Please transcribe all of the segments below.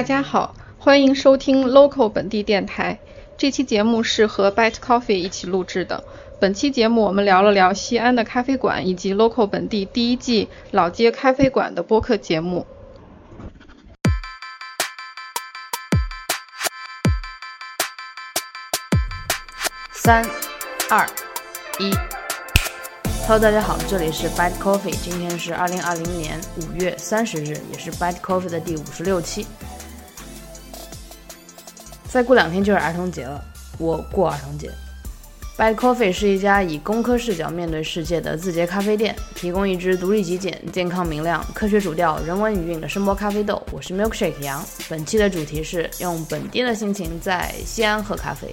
大家好，欢迎收听 Local 本地电台。这期节目是和 Byte Coffee 一起录制的。本期节目我们聊了聊西安的咖啡馆以及 Local 本地第一季老街咖啡馆的播客节目。三、二、一，Hello，大家好，这里是 Byte Coffee，今天是二零二零年五月三十日，也是 Byte Coffee 的第五十六期。再过两天就是儿童节了，我过儿童节。By Coffee 是一家以工科视角面对世界的字节咖啡店，提供一支独立极简、健康明亮、科学主调、人文余韵的声波咖啡豆。我是 Milkshake 杨，本期的主题是用本地的心情在西安喝咖啡。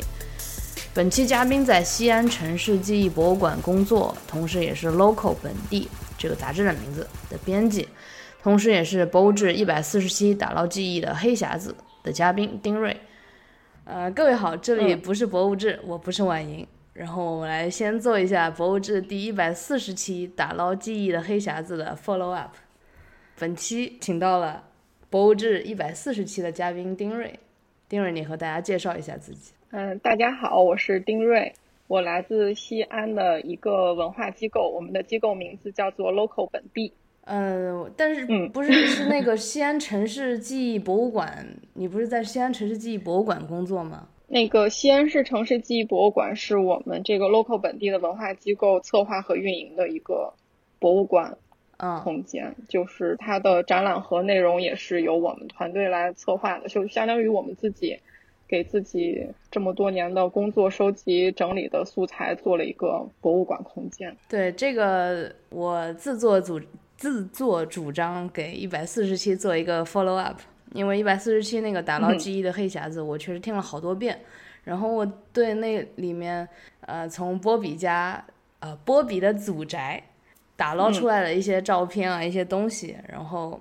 本期嘉宾在西安城市记忆博物馆工作，同时也是 Local 本地这个杂志的名字的编辑，同时也是博物志一百四十期打捞记忆的黑匣子的嘉宾丁瑞。呃，各位好，这里不是博物志，我不是婉莹。然后我们来先做一下博物志第一百四十期打捞记忆的黑匣子的 follow up。本期请到了博物志一百四十期的嘉宾丁瑞，丁瑞，你和大家介绍一下自己。嗯，大家好，我是丁瑞，我来自西安的一个文化机构，我们的机构名字叫做 Local 本地。嗯，但是不是是那个西安城市记忆博物馆？你不是在西安城市记忆博物馆工作吗？那个西安市城市记忆博物馆是我们这个 Local 本地的文化机构策划和运营的一个博物馆空间，就是它的展览和内容也是由我们团队来策划的，就相当于我们自己。给自己这么多年的工作收集整理的素材做了一个博物馆空间。对这个，我自作主自作主张给一百四十期做一个 follow up，因为一百四十期那个打捞记忆的黑匣子，我确实听了好多遍。然后我对那里面呃从波比家呃波比的祖宅打捞出来的一些照片啊一些东西，然后。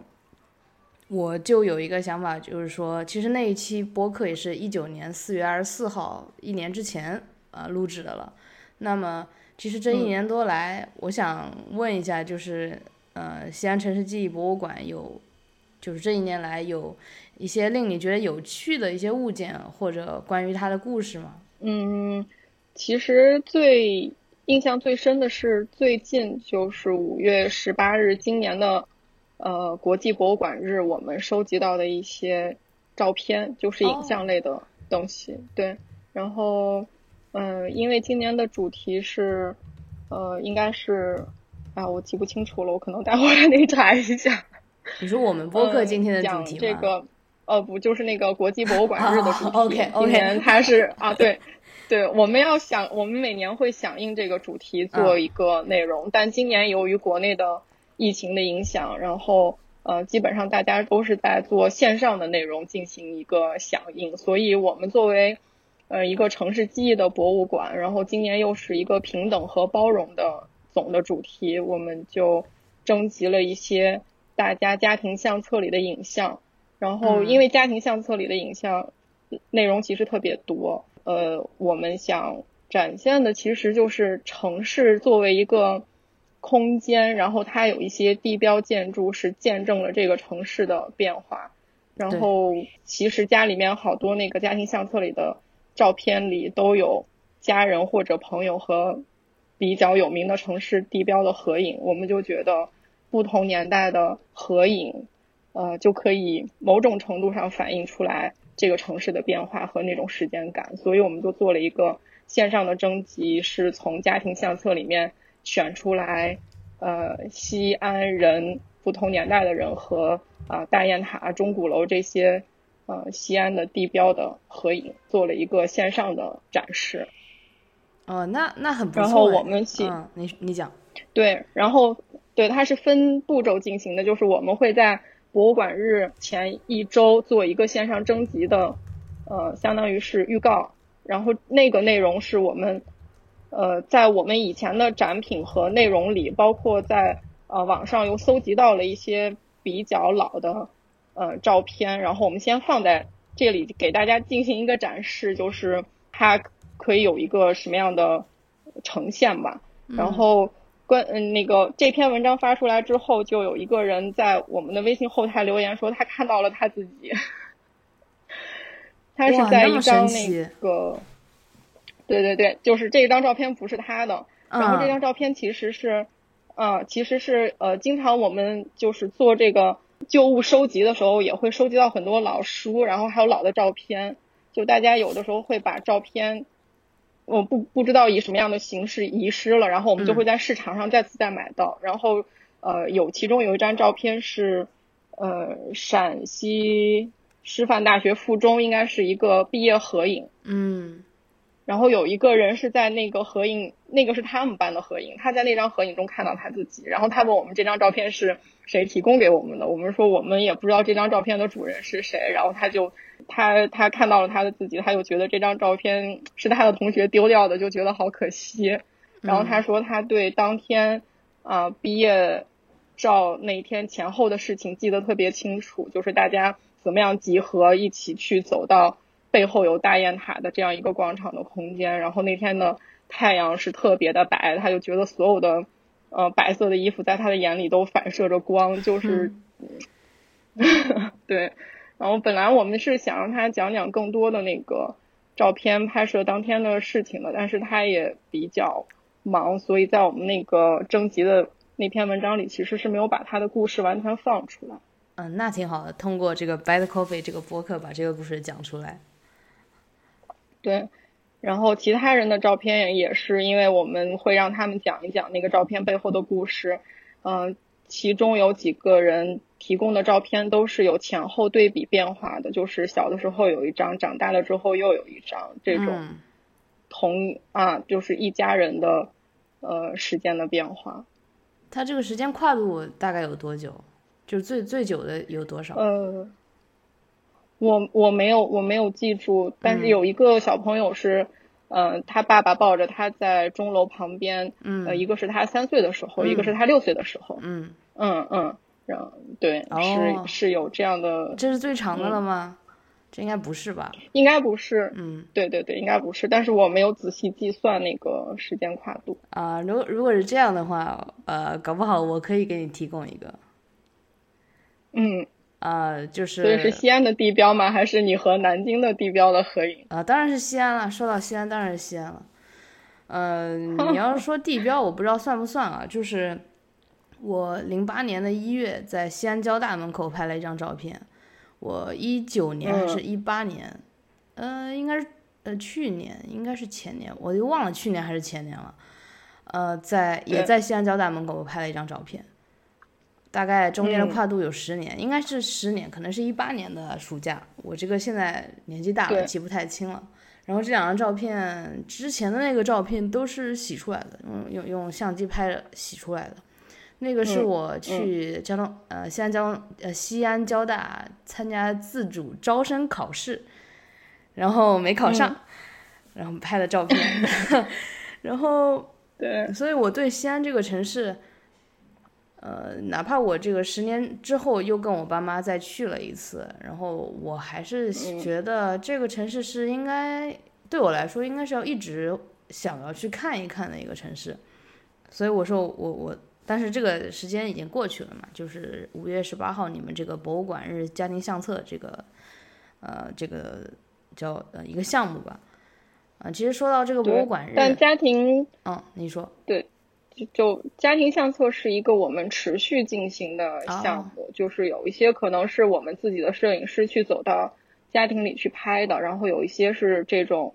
我就有一个想法，就是说，其实那一期播客也是一九年四月二十四号，一年之前呃录制的了。那么，其实这一年多来，我想问一下，就是呃，西安城市记忆博物馆有，就是这一年来有一些令你觉得有趣的一些物件，或者关于它的故事吗？嗯，其实最印象最深的是最近就是五月十八日，今年的。呃，国际博物馆日，我们收集到的一些照片，就是影像类的东西。对，然后，嗯，因为今年的主题是，呃，应该是，啊，我记不清楚了，我可能待会儿还得查一下。你说我们播客今天的主题这个，呃，不，就是那个国际博物馆日的主题。OK OK。今年它是啊，对，对，我们要想，我们每年会响应这个主题做一个内容，但今年由于国内的。疫情的影响，然后呃，基本上大家都是在做线上的内容进行一个响应，所以我们作为呃一个城市记忆的博物馆，然后今年又是一个平等和包容的总的主题，我们就征集了一些大家家庭相册里的影像，然后因为家庭相册里的影像内容其实特别多，呃，我们想展现的其实就是城市作为一个。空间，然后它有一些地标建筑是见证了这个城市的变化。然后其实家里面好多那个家庭相册里的照片里都有家人或者朋友和比较有名的城市地标的合影。我们就觉得不同年代的合影，呃，就可以某种程度上反映出来这个城市的变化和那种时间感。所以我们就做了一个线上的征集，是从家庭相册里面。选出来，呃，西安人不同年代的人和啊大雁塔、钟鼓楼这些呃西安的地标的合影，做了一个线上的展示。哦，那那很不错。然后我们嗯，你你讲。对，然后对，它是分步骤进行的，就是我们会在博物馆日前一周做一个线上征集的，呃，相当于是预告，然后那个内容是我们。呃，在我们以前的展品和内容里，包括在呃网上又搜集到了一些比较老的呃照片，然后我们先放在这里给大家进行一个展示，就是它可以有一个什么样的呈现吧。然后关嗯那个这篇文章发出来之后，就有一个人在我们的微信后台留言说他看到了他自己。他是在一张那个，对对对，就是这张照片不是他的，然后这张照片其实是，呃，其实是呃，经常我们就是做这个旧物收集的时候，也会收集到很多老书，然后还有老的照片，就大家有的时候会把照片，我不不知道以什么样的形式遗失了，然后我们就会在市场上再次再买到，然后呃，有其中有一张照片是，呃，陕西。师范大学附中应该是一个毕业合影，嗯，然后有一个人是在那个合影，那个是他们班的合影，他在那张合影中看到他自己，然后他问我们这张照片是谁提供给我们的，我们说我们也不知道这张照片的主人是谁，然后他就他他看到了他的自己，他就觉得这张照片是他的同学丢掉的，就觉得好可惜，然后他说他对当天啊毕业照那天前后的事情记得特别清楚，就是大家。怎么样集合一起去走到背后有大雁塔的这样一个广场的空间？然后那天的太阳是特别的白，他就觉得所有的呃白色的衣服在他的眼里都反射着光，就是 对。然后本来我们是想让他讲讲更多的那个照片拍摄当天的事情的，但是他也比较忙，所以在我们那个征集的那篇文章里，其实是没有把他的故事完全放出来。嗯，那挺好的。通过这个 Bad Coffee 这个播客，把这个故事讲出来。对，然后其他人的照片也是，因为我们会让他们讲一讲那个照片背后的故事。嗯，其中有几个人提供的照片都是有前后对比变化的，就是小的时候有一张，长大了之后又有一张，这种同啊，就是一家人的呃时间的变化。它这个时间跨度大概有多久？就最最久的有多少？呃，我我没有我没有记住，但是有一个小朋友是，嗯，他爸爸抱着他在钟楼旁边，嗯，呃，一个是他三岁的时候，一个是他六岁的时候，嗯。嗯嗯，然后对，是是有这样的，这是最长的了吗？这应该不是吧？应该不是，嗯，对对对，应该不是，但是我没有仔细计算那个时间跨度啊。如果如果是这样的话，呃，搞不好我可以给你提供一个。嗯，呃，就是，所以是西安的地标吗？还是你和南京的地标的合影？啊，当然是西安了。说到西安，当然是西安了。嗯，你 要是说地标，我不知道算不算啊。就是我零八年的一月在西安交大门口拍了一张照片。我一九年还是一八年？呃，应该是呃去年，应该是前年，我就忘了去年还是前年了。呃，在也在西安交大门口拍了一张照片。大概中间的跨度有十年，应该是十年，可能是一八年的暑假。我这个现在年纪大了，记不太清了。然后这两张照片，之前的那个照片都是洗出来的，用用用相机拍的洗出来的。那个是我去交通呃西安交通呃西安交大参加自主招生考试，然后没考上，然后拍的照片。然后 对，所以我对西安这个城市。呃，哪怕我这个十年之后又跟我爸妈再去了一次，然后我还是觉得这个城市是应该对我来说应该是要一直想要去看一看的一个城市。所以我说我我，但是这个时间已经过去了嘛，就是五月十八号你们这个博物馆日家庭相册这个呃这个叫呃一个项目吧。啊，其实说到这个博物馆日，但家庭嗯，你说对。就家庭相册是一个我们持续进行的项目，就是有一些可能是我们自己的摄影师去走到家庭里去拍的，然后有一些是这种，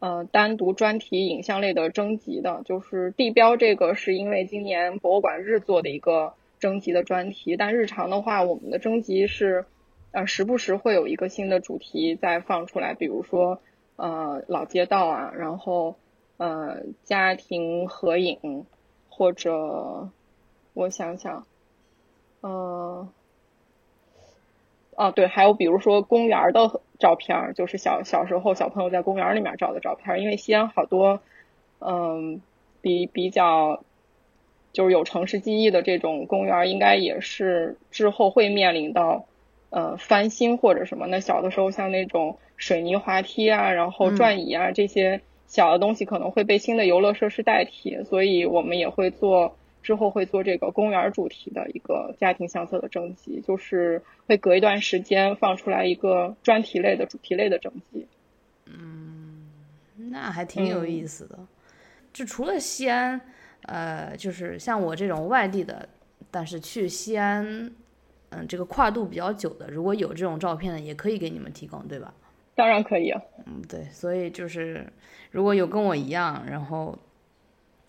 呃，单独专题影像类的征集的。就是地标这个是因为今年博物馆日做的一个征集的专题，但日常的话，我们的征集是，呃，时不时会有一个新的主题再放出来，比如说，呃，老街道啊，然后，呃，家庭合影。或者，我想想，嗯，哦，对，还有比如说公园的照片，就是小小时候小朋友在公园里面照的照片，因为西安好多，嗯，比比较就是有城市记忆的这种公园，应该也是之后会面临到呃翻新或者什么。那小的时候像那种水泥滑梯啊，然后转椅啊这些。小的东西可能会被新的游乐设施代替，所以我们也会做之后会做这个公园主题的一个家庭相册的征集，就是会隔一段时间放出来一个专题类的主题类的征集。嗯，那还挺有意思的。就除了西安，呃，就是像我这种外地的，但是去西安，嗯，这个跨度比较久的，如果有这种照片的，也可以给你们提供，对吧？当然可以。嗯，对，所以就是如果有跟我一样，然后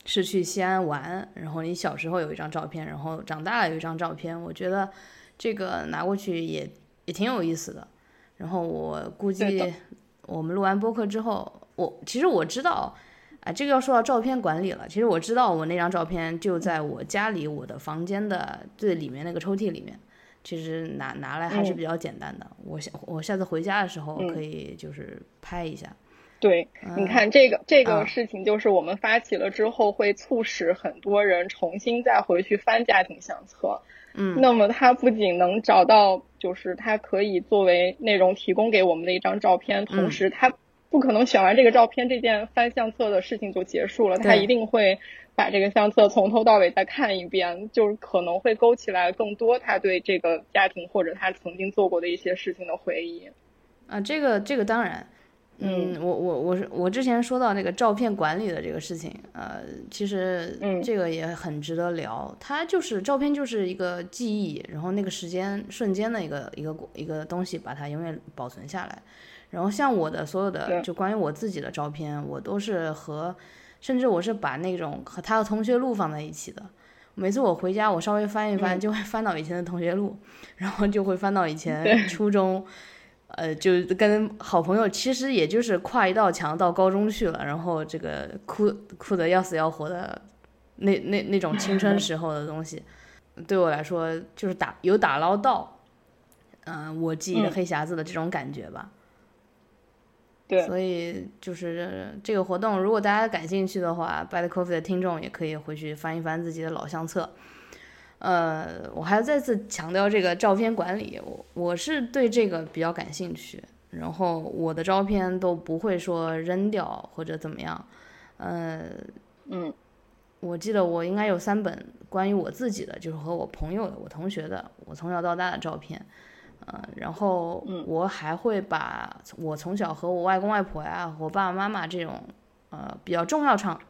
是去西安玩，然后你小时候有一张照片，然后长大了有一张照片，我觉得这个拿过去也也挺有意思的。然后我估计我们录完播客之后，我其实我知道。啊，这个要说到照片管理了。其实我知道，我那张照片就在我家里我的房间的最里面那个抽屉里面。其实拿拿来还是比较简单的。我下我下次回家的时候可以就是拍一下。对，你看这个这个事情，就是我们发起了之后，会促使很多人重新再回去翻家庭相册。嗯，那么他不仅能找到，就是他可以作为内容提供给我们的一张照片，同时他。不可能选完这个照片，这件翻相册的事情就结束了。他一定会把这个相册从头到尾再看一遍，就是可能会勾起来更多他对这个家庭或者他曾经做过的一些事情的回忆。啊，这个这个当然，嗯，我我我是我之前说到那个照片管理的这个事情，呃，其实这个也很值得聊。它就是照片就是一个记忆，然后那个时间瞬间的一个一个一个东西，把它永远保存下来。然后像我的所有的就关于我自己的照片，我都是和，甚至我是把那种和他的同学录放在一起的。每次我回家，我稍微翻一翻，就会翻到以前的同学录，然后就会翻到以前初中，呃，就跟好朋友，其实也就是跨一道墙到高中去了，然后这个哭哭的要死要活的，那那那种青春时候的东西，对我来说就是打有打捞到，嗯，我记忆的黑匣子的这种感觉吧。对所以就是这个活动，如果大家感兴趣的话，Bad Coffee 的听众也可以回去翻一翻自己的老相册。呃，我还要再次强调这个照片管理，我我是对这个比较感兴趣。然后我的照片都不会说扔掉或者怎么样。呃，嗯，我记得我应该有三本关于我自己的，就是和我朋友的、我同学的、我从小到大的照片。呃，然后我还会把我从小和我外公外婆呀、我爸爸妈妈这种呃比较重要场、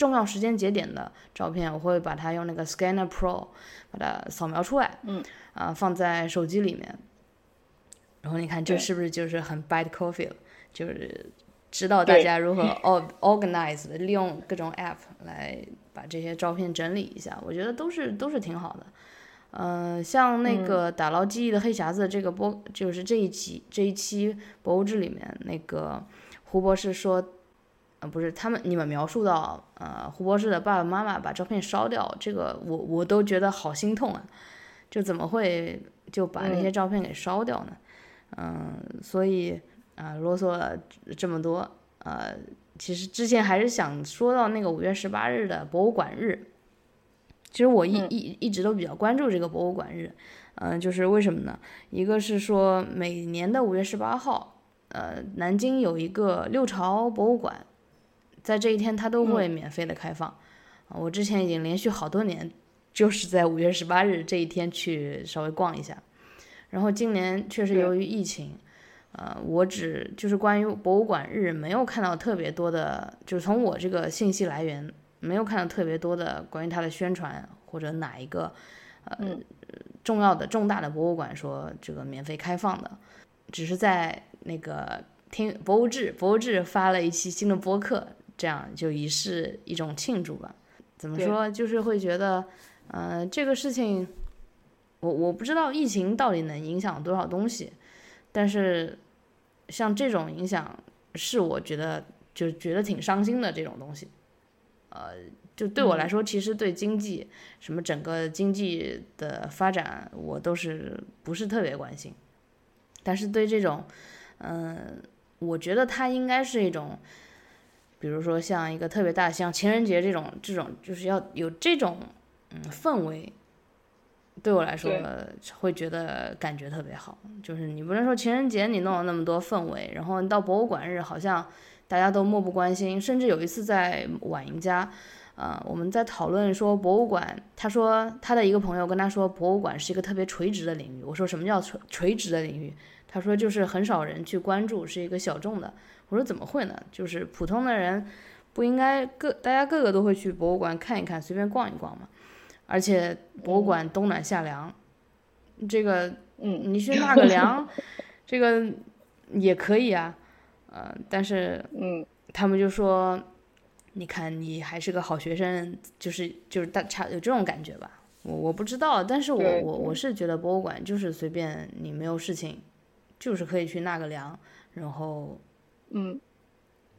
重要时间节点的照片，我会把它用那个 Scanner Pro 把它扫描出来，嗯，啊放在手机里面。然后你看这是不是就是很 Bad Coffee 了？就是知道大家如何 organize 利用各种 app 来把这些照片整理一下，我觉得都是都是挺好的。嗯，像那个打捞记忆的黑匣子这个播，就是这一期这一期博物志里面，那个胡博士说，呃，不是他们你们描述到，呃，胡博士的爸爸妈妈把照片烧掉，这个我我都觉得好心痛啊，就怎么会就把那些照片给烧掉呢？嗯，所以啊，啰嗦了这么多，呃，其实之前还是想说到那个五月十八日的博物馆日。其实我一一一直都比较关注这个博物馆日，嗯，就是为什么呢？一个是说每年的五月十八号，呃，南京有一个六朝博物馆，在这一天它都会免费的开放。我之前已经连续好多年就是在五月十八日这一天去稍微逛一下，然后今年确实由于疫情，呃，我只就是关于博物馆日没有看到特别多的，就是从我这个信息来源。没有看到特别多的关于它的宣传，或者哪一个呃重要的重大的博物馆说这个免费开放的，只是在那个听博物志，博物志发了一期新的播客，这样就以示一种庆祝吧。怎么说，就是会觉得，呃，这个事情，我我不知道疫情到底能影响多少东西，但是像这种影响，是我觉得就觉得挺伤心的这种东西。呃，就对我来说，其实对经济什么整个经济的发展，我都是不是特别关心。但是对这种，嗯，我觉得它应该是一种，比如说像一个特别大，像情人节这种，这种就是要有这种嗯氛围，对我来说会觉得感觉特别好。就是你不能说情人节你弄了那么多氛围，然后你到博物馆日好像。大家都漠不关心，甚至有一次在晚莹家，呃，我们在讨论说博物馆，他说他的一个朋友跟他说，博物馆是一个特别垂直的领域。我说什么叫垂垂直的领域？他说就是很少人去关注，是一个小众的。我说怎么会呢？就是普通的人不应该各大家个个都会去博物馆看一看，随便逛一逛嘛。而且博物馆冬暖夏凉，这个嗯，你去纳个凉，这个也可以啊。呃，但是嗯，他们就说，你看你还是个好学生，就是就是大差有这种感觉吧。我我不知道，但是我我我是觉得博物馆就是随便你没有事情，就是可以去纳个凉，然后嗯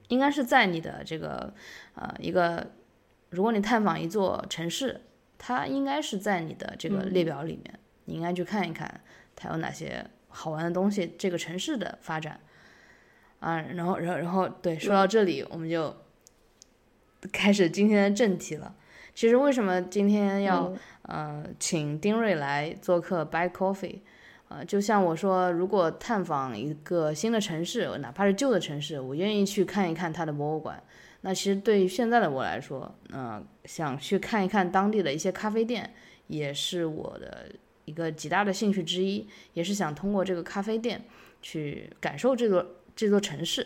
应该是在你的这个呃一个，如果你探访一座城市，它应该是在你的这个列表里面，你应该去看一看它有哪些好玩的东西，这个城市的发展啊，然后然后然后对，说到这里我们就开始今天的正题了。其实为什么今天要、呃请丁瑞来做客 Buy Coffee？呃，就像我说，如果探访一个新的城市，哪怕是旧的城市，我愿意去看一看它的博物馆。那其实对于现在的我来说，呃，想去看一看当地的一些咖啡店，也是我的一个极大的兴趣之一，也是想通过这个咖啡店去感受这座这座城市。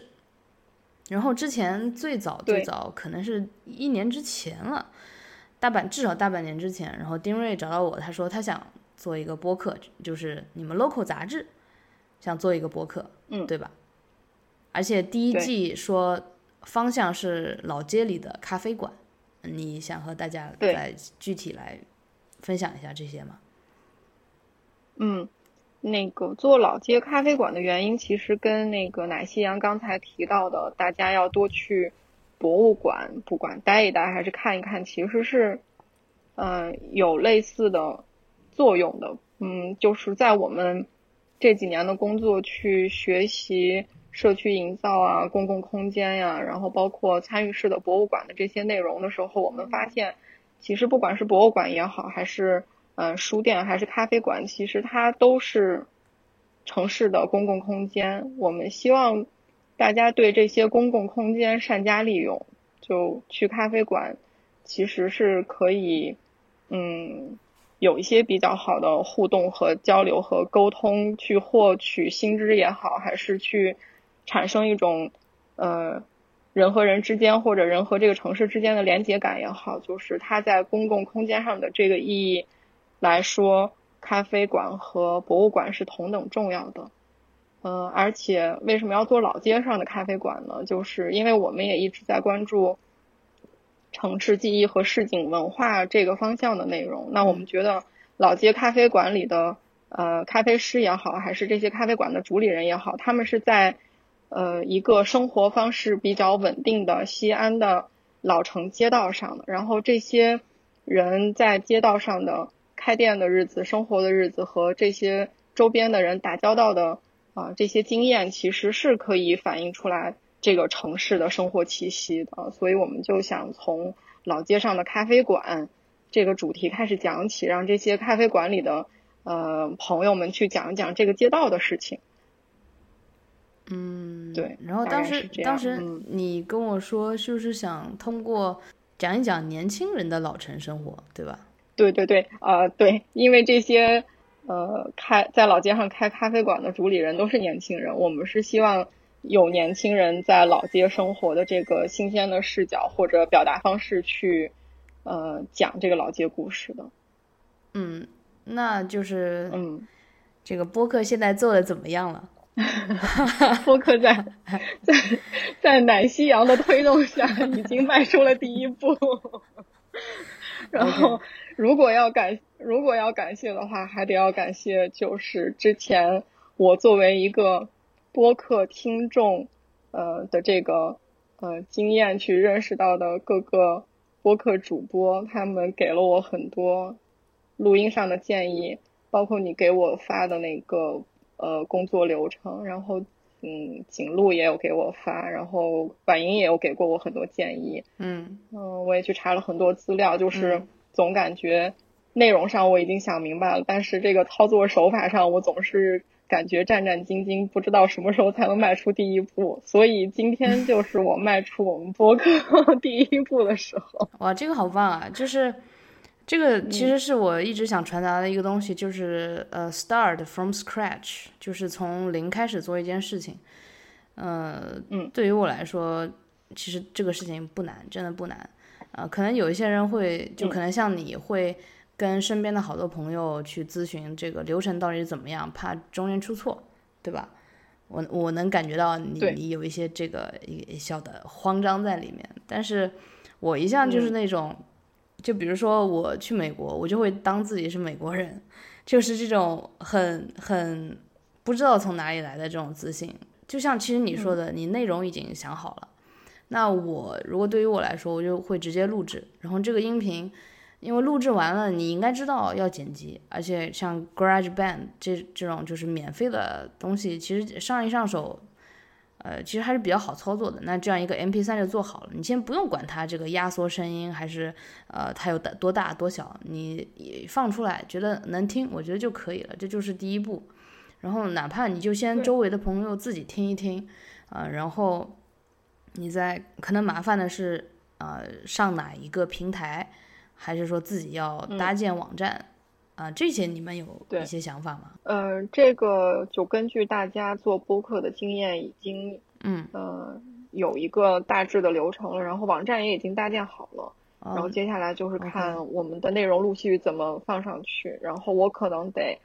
然后之前最早最早可能是一年之前了，大半至少大半年之前，然后丁瑞找到我，他说他想做一个播客，就是你们 local 杂志想做一个播客，嗯对吧？而且第一季说方向是老街里的咖啡馆，你想和大家来具体来分享一下这些吗？嗯，那个做老街咖啡馆的原因，其实跟那个奶昔阳刚才提到的，大家要多去博物馆，不管待一待还是看一看，其实是，嗯、有类似的作用的。嗯，就是在我们这几年的工作去学习社区营造啊、公共空间呀、然后包括参与式的博物馆的这些内容的时候，我们发现，其实不管是博物馆也好，还是嗯、呃书店还是咖啡馆，其实它都是城市的公共空间。我们希望大家对这些公共空间善加利用，就去咖啡馆其实是可以，嗯，有一些比较好的互动和交流和沟通，去获取新知也好，还是去产生一种呃人和人之间或者人和这个城市之间的连接感也好，就是它在公共空间上的这个意义来说，咖啡馆和博物馆是同等重要的。呃，而且为什么要做老街上的咖啡馆呢？就是因为我们也一直在关注城市记忆和市井文化这个方向的内容。那我们觉得老街咖啡馆里的呃咖啡师也好，还是这些咖啡馆的主理人也好，他们是在呃一个生活方式比较稳定的西安的老城街道上的。然后这些人在街道上的开店的日子、生活的日子和这些周边的人打交道的啊、这些经验，其实是可以反映出来这个城市的生活气息的。所以我们就想从老街上的咖啡馆这个主题开始讲起，让这些咖啡馆里的呃朋友们去讲一讲这个街道的事情。嗯，对然后当时当时嗯你跟我说，是不是想通过讲一讲年轻人的老城生活，对吧？对对对，呃，对，因为这些呃开在老街上开咖啡馆的主理人都是年轻人，我们是希望有年轻人在老街生活的这个新鲜的视角或者表达方式去呃讲这个老街故事的。嗯，那就是嗯，这个播客现在做的怎么样了？播客在在在奶昔阳的推动下，已经迈出了第一步。然后，如果要感如果要感谢的话，还得要感谢就是之前我作为一个播客听众呃的这个呃经验去认识到的各个播客主播，他们给了我很多录音上的建议，包括你给我发的那个呃工作流程，然后嗯景录也有给我发，然后婉莹也有给过我很多建议，嗯。嗯，我也去查了很多资料，就是嗯总感觉内容上我已经想明白了，但是这个操作手法上我总是感觉战战兢兢，不知道什么时候才能迈出第一步。所以今天 就是我迈出我们播客 第一步的时候。哇，这个好棒啊！就是这个其实是我一直想传达的一个东西，就是呃，start from scratch，就是从零开始做一件事情。呃，嗯，对于我来说，其实这个事情不难，真的不难。呃，可能有一些人会，就可能像你会跟身边的好多朋友去咨询这个流程到底怎么样，怕中间出错，对吧？我我能感觉到你你有一些这个小的慌张在里面，但是我一向就是那种，就比如说我去美国，我就会当自己是美国人，就是这种很很不知道从哪里来的这种自信。就像其实你说的，你内容已经想好了。那我如果对于我来说，我就会直接录制，然后这个音频，因为录制完了，你应该知道要剪辑，而且像 GarageBand 这这种就是免费的东西，其实上一上手，呃，其实还是比较好操作的。那这样一个 MP3 就做好了，你先不用管它这个压缩声音还是呃它有多大多小，你放出来觉得能听，我觉得就可以了，这就是第一步。然后哪怕你就先周围的朋友自己听一听，啊，然后。你再可能麻烦的是，呃，上哪一个平台，还是说自己要搭建网站，啊，这些你们有一些想法吗？呃，这个就根据大家做播客的经验，已经，嗯，呃，有一个大致的流程了，然后网站也已经搭建好了，然后接下来就是看我们的内容陆续怎么放上去，然后我可能得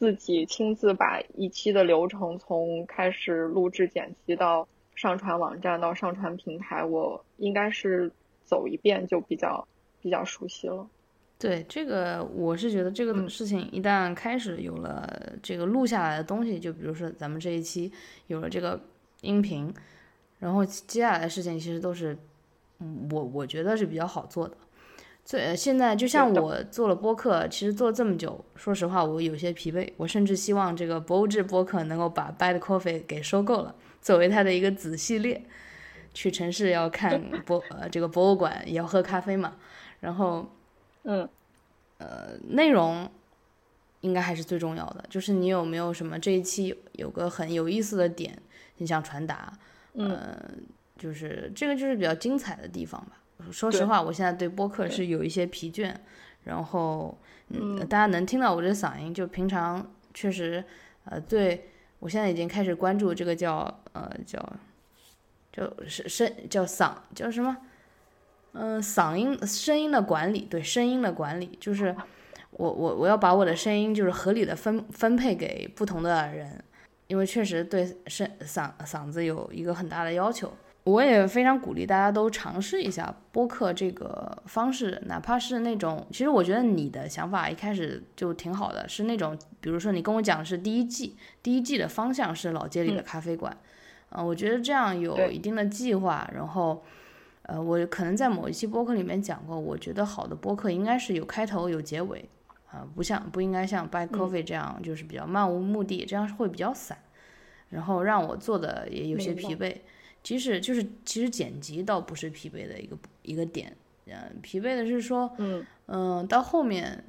自己亲自把一期的流程从开始录制剪辑到。上传网站到上传平台，我应该是走一遍就比较比较熟悉了。对这个，我是觉得这个事情一旦开始有了这个录下来的东西，就比如说咱们这一期有了这个音频，然后接下来的事情其实都是，嗯，我我觉得是比较好做的。最现在就像我做了播客，其实做了这么久，说实话我有些疲惫，我甚至希望这个博物志播客能够把 Bad Coffee 给收购了。作为它的一个子系列，去城市要看博呃这个博物馆，也要喝咖啡嘛。然后，嗯，呃，内容应该还是最重要的。就是你有没有什么这一期有个很有意思的点，你想传达？嗯，就是这个就是比较精彩的地方吧。说实话，我现在对播客是有一些疲倦。然后，嗯，大家能听到我这嗓音，就平常确实，呃，对。我现在已经开始关注这个叫呃叫，就是声叫嗓叫什么，嗯嗓音声音的管理对声音的管理就是我我我要把我的声音就是合理的分分配给不同的人，因为确实对声嗓嗓子有一个很大的要求。我也非常鼓励大家都尝试一下播客这个方式，哪怕是那种，其实我觉得你的想法一开始就挺好的，是那种，比如说你跟我讲是第一季，第一季的方向是老街里的咖啡馆，嗯，我觉得这样有一定的计划，然后，呃，我可能在某一期播客里面讲过，我觉得好的播客应该是有开头有结尾，啊，不像不应该像 By Coffee 这样就是比较漫无目的，这样会比较散，然后让我做的也有些疲惫。即使就是其实剪辑倒不是疲惫的一个一个点，嗯，疲惫的是说，嗯嗯，到后面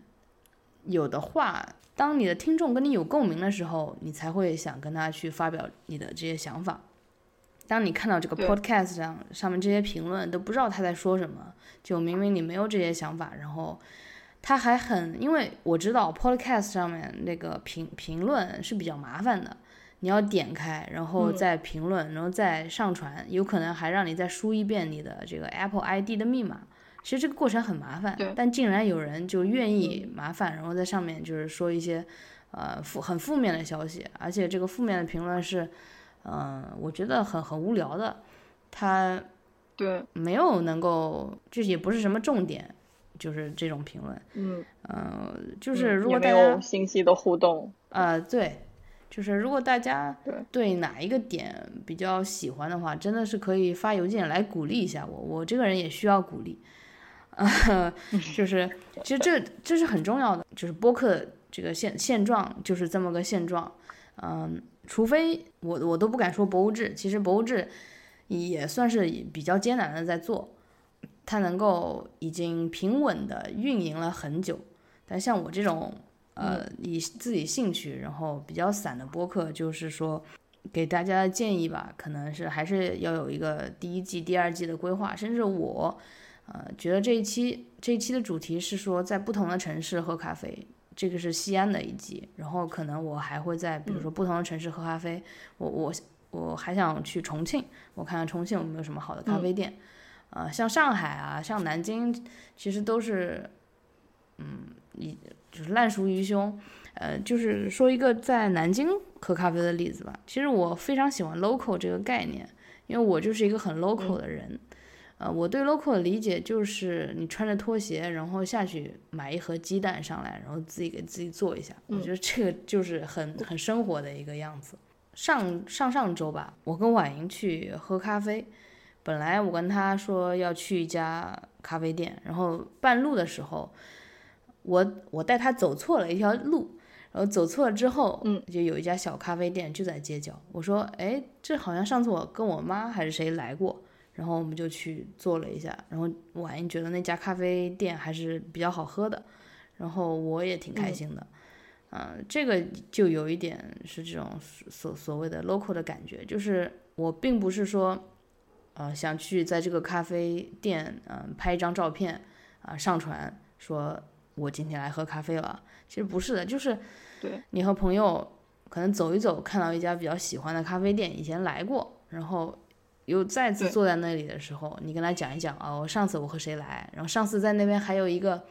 有的话，当你的听众跟你有共鸣的时候，你才会想跟他去发表你的这些想法。当你看到这个 podcast 上上面这些评论，都不知道他在说什么，就明明你没有这些想法，然后他还很，因为我知道 podcast 上面那个评评论是比较麻烦的。你要点开，然后再评论，然后再上传，有可能还让你再输一遍你的这个 Apple ID 的密码。其实这个过程很麻烦，但竟然有人就愿意麻烦，然后在上面就是说一些呃负很负面的消息，而且这个负面的评论是，嗯，我觉得很很无聊的，他对没有能够，这也不是什么重点，就是这种评论，嗯嗯，就是如果大家信息的互动，呃，对。就是如果大家对哪一个点比较喜欢的话，真的是可以发邮件来鼓励一下我。我这个人也需要鼓励，啊，就是其实这这是很重要的。就是播客这个现现状就是这么个现状，嗯，除非我我都不敢说博物志，其实博物志也算是比较艰难的在做，它能够已经平稳的运营了很久。但像我这种。呃，以自己兴趣，然后比较散的播客，就是说给大家的建议吧，可能是还是要有一个第一季、第二季的规划，甚至我，呃，觉得这一期这一期的主题是说在不同的城市喝咖啡，这个是西安的一集，然后可能我还会在比如说不同的城市喝咖啡，我我我还想去重庆，我看看重庆有没有什么好的咖啡店，呃，像上海啊，像南京，其实都是，嗯，一。就是烂熟于胸，呃，就是说一个在南京喝咖啡的例子吧。其实我非常喜欢 local 这个概念，因为我就是一个很 local 的人。呃，我对 local 的理解就是你穿着拖鞋，然后下去买一盒鸡蛋上来，然后自己给自己做一下。我觉得这个就是很很生活的一个样子。上上上周吧，我跟婉莹去喝咖啡，本来我跟她说要去一家咖啡店，然后半路的时候。我我带她走错了一条路，然后走错了之后，嗯，就有一家小咖啡店就在街角。我说，哎，这好像上次我跟我妈还是谁来过，然后我们就去坐了一下。然后婉莹觉得那家咖啡店还是比较好喝的，然后我也挺开心的。嗯，这个就有一点是这种所所谓的 local 的感觉，就是我并不是说，呃，想去在这个咖啡店，嗯，拍一张照片，啊，上传说。我今天来喝咖啡了，其实不是的，就是对你和朋友可能走一走，看到一家比较喜欢的咖啡店，以前来过，然后又再次坐在那里的时候，你跟他讲一讲啊，我上次我和谁来，然后上次在那边还有一个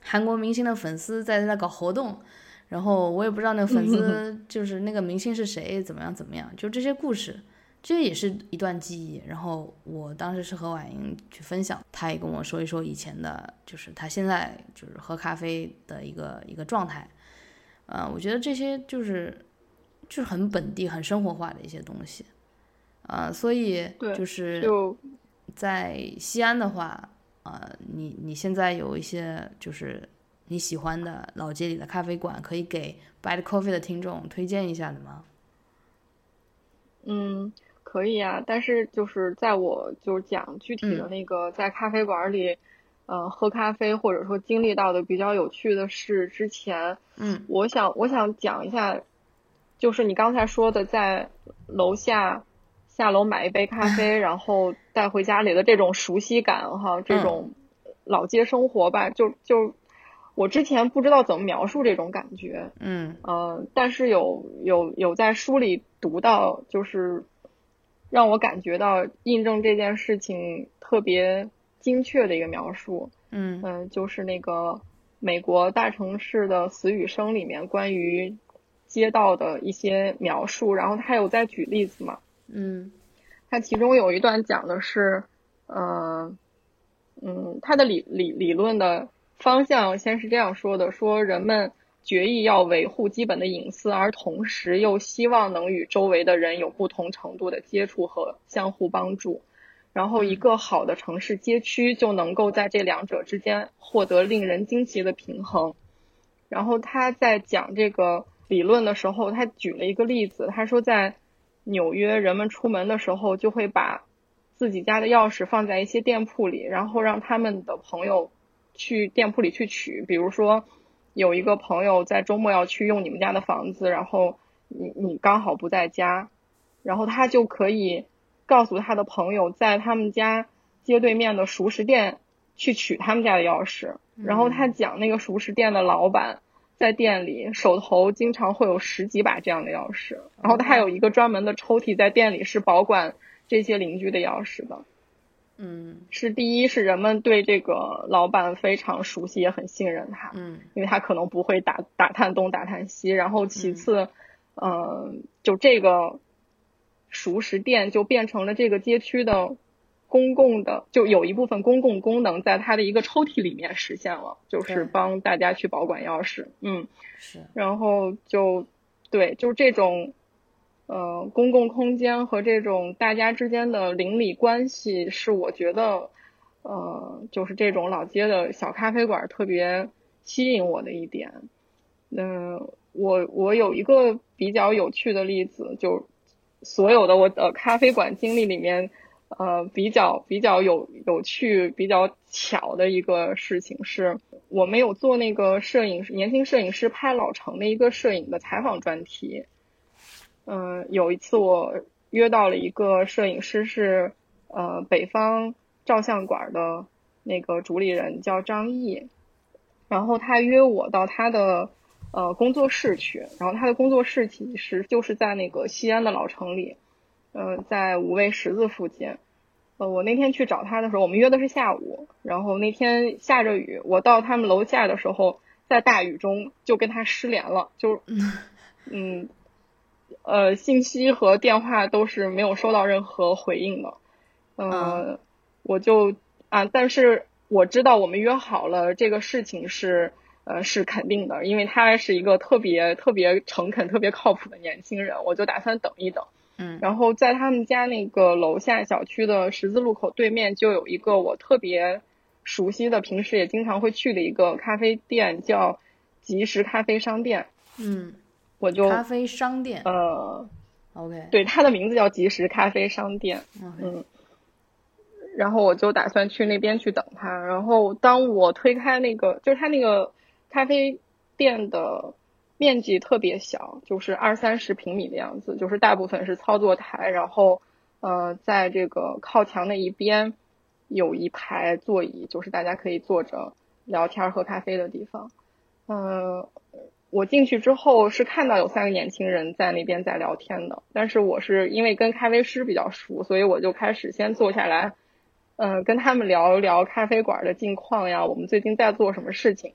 韩国明星的粉丝在那搞活动，然后我也不知道那个粉丝 就是那个明星是谁，怎么样怎么样，就这些故事。这也是一段记忆，然后我当时是和婉莹去分享，她也跟我说一说以前的，就是她现在就是喝咖啡的一个一个状态，呃，我觉得这些就是就是很本地、很生活化的一些东西，呃，所以就是在西安的话，呃，你你现在有一些就是你喜欢的老街里的咖啡馆，可以给 Bad Coffee 的听众推荐一下的吗？嗯。可以啊，但是就是在我就是讲具体的那个在咖啡馆里，呃，喝咖啡或者说经历到的比较有趣的事之前，嗯，我想我想讲一下，就是你刚才说的在楼下下楼买一杯咖啡，然后带回家里的这种熟悉感哈，这种老街生活吧，就就我之前不知道怎么描述这种感觉，嗯，呃，但是有有有在书里读到就是。让我感觉到印证这件事情特别精确的一个描述，嗯嗯，就是那个美国大城市的死与生里面关于街道的一些描述，然后他有在举例子嘛，嗯，他其中有一段讲的是，嗯嗯，他的理理理论的方向先是这样说的，说人们。决意要维护基本的隐私，而同时又希望能与周围的人有不同程度的接触和相互帮助。然后，一个好的城市街区就能够在这两者之间获得令人惊奇的平衡。然后他在讲这个理论的时候，他举了一个例子，他说在纽约，人们出门的时候就会把自己家的钥匙放在一些店铺里，然后让他们的朋友去店铺里去取，比如说。有一个朋友在周末要去用你们家的房子，然后你你刚好不在家，然后他就可以告诉他的朋友在他们家街对面的熟食店去取他们家的钥匙。然后他讲那个熟食店的老板在店里手头经常会有十几把这样的钥匙，然后他有一个专门的抽屉在店里是保管这些邻居的钥匙的。嗯，是第一是人们对这个老板非常熟悉，也很信任他。嗯，因为他可能不会打打探东打探西。然后其次，嗯，就这个熟食店就变成了这个街区的公共的，就有一部分公共功能在它的一个抽屉里面实现了，就是帮大家去保管钥匙。嗯，是。然后就对，就这种。呃，公共空间和这种大家之间的邻里关系，是我觉得，呃，就是这种老街的小咖啡馆特别吸引我的一点。嗯，我我有一个比较有趣的例子，就所有的我的咖啡馆经历里面，呃比较比较有有趣、比较巧的一个事情是，我们有做那个摄影年轻摄影师拍老城的一个摄影的采访专题。嗯，有一次我约到了一个摄影师，是呃北方照相馆的那个主理人，叫张毅。然后他约我到他的呃工作室去，然后他的工作室其实就是在那个西安的老城里，呃，在五味十字附近。呃，我那天去找他的时候，我们约的是下午，然后那天下着雨，我到他们楼下的时候，在大雨中就跟他失联了，就嗯。呃，信息和电话都是没有收到任何回应的，嗯，我就啊，但是我知道我们约好了这个事情是呃是肯定的，因为他是一个特别特别诚恳、特别靠谱的年轻人，我就打算等一等，嗯，然后在他们家那个楼下小区的十字路口对面就有一个我特别熟悉的、平时也经常会去的一个咖啡店，叫即时咖啡商店，嗯。我就咖啡商店，呃，OK，对，它的名字叫即时咖啡商店，嗯，然后我就打算去那边去等他。然后当我推开那个，就是他那个咖啡店的面积特别小，就是二三十平米的样子，就是大部分是操作台，然后呃，在这个靠墙的一边有一排座椅，就是大家可以坐着聊天喝咖啡的地方，嗯。我进去之后是看到有三个年轻人在那边在聊天的，但是我是因为跟咖啡师比较熟，所以我就开始先坐下来，嗯，跟他们聊一聊咖啡馆的近况呀，我们最近在做什么事情。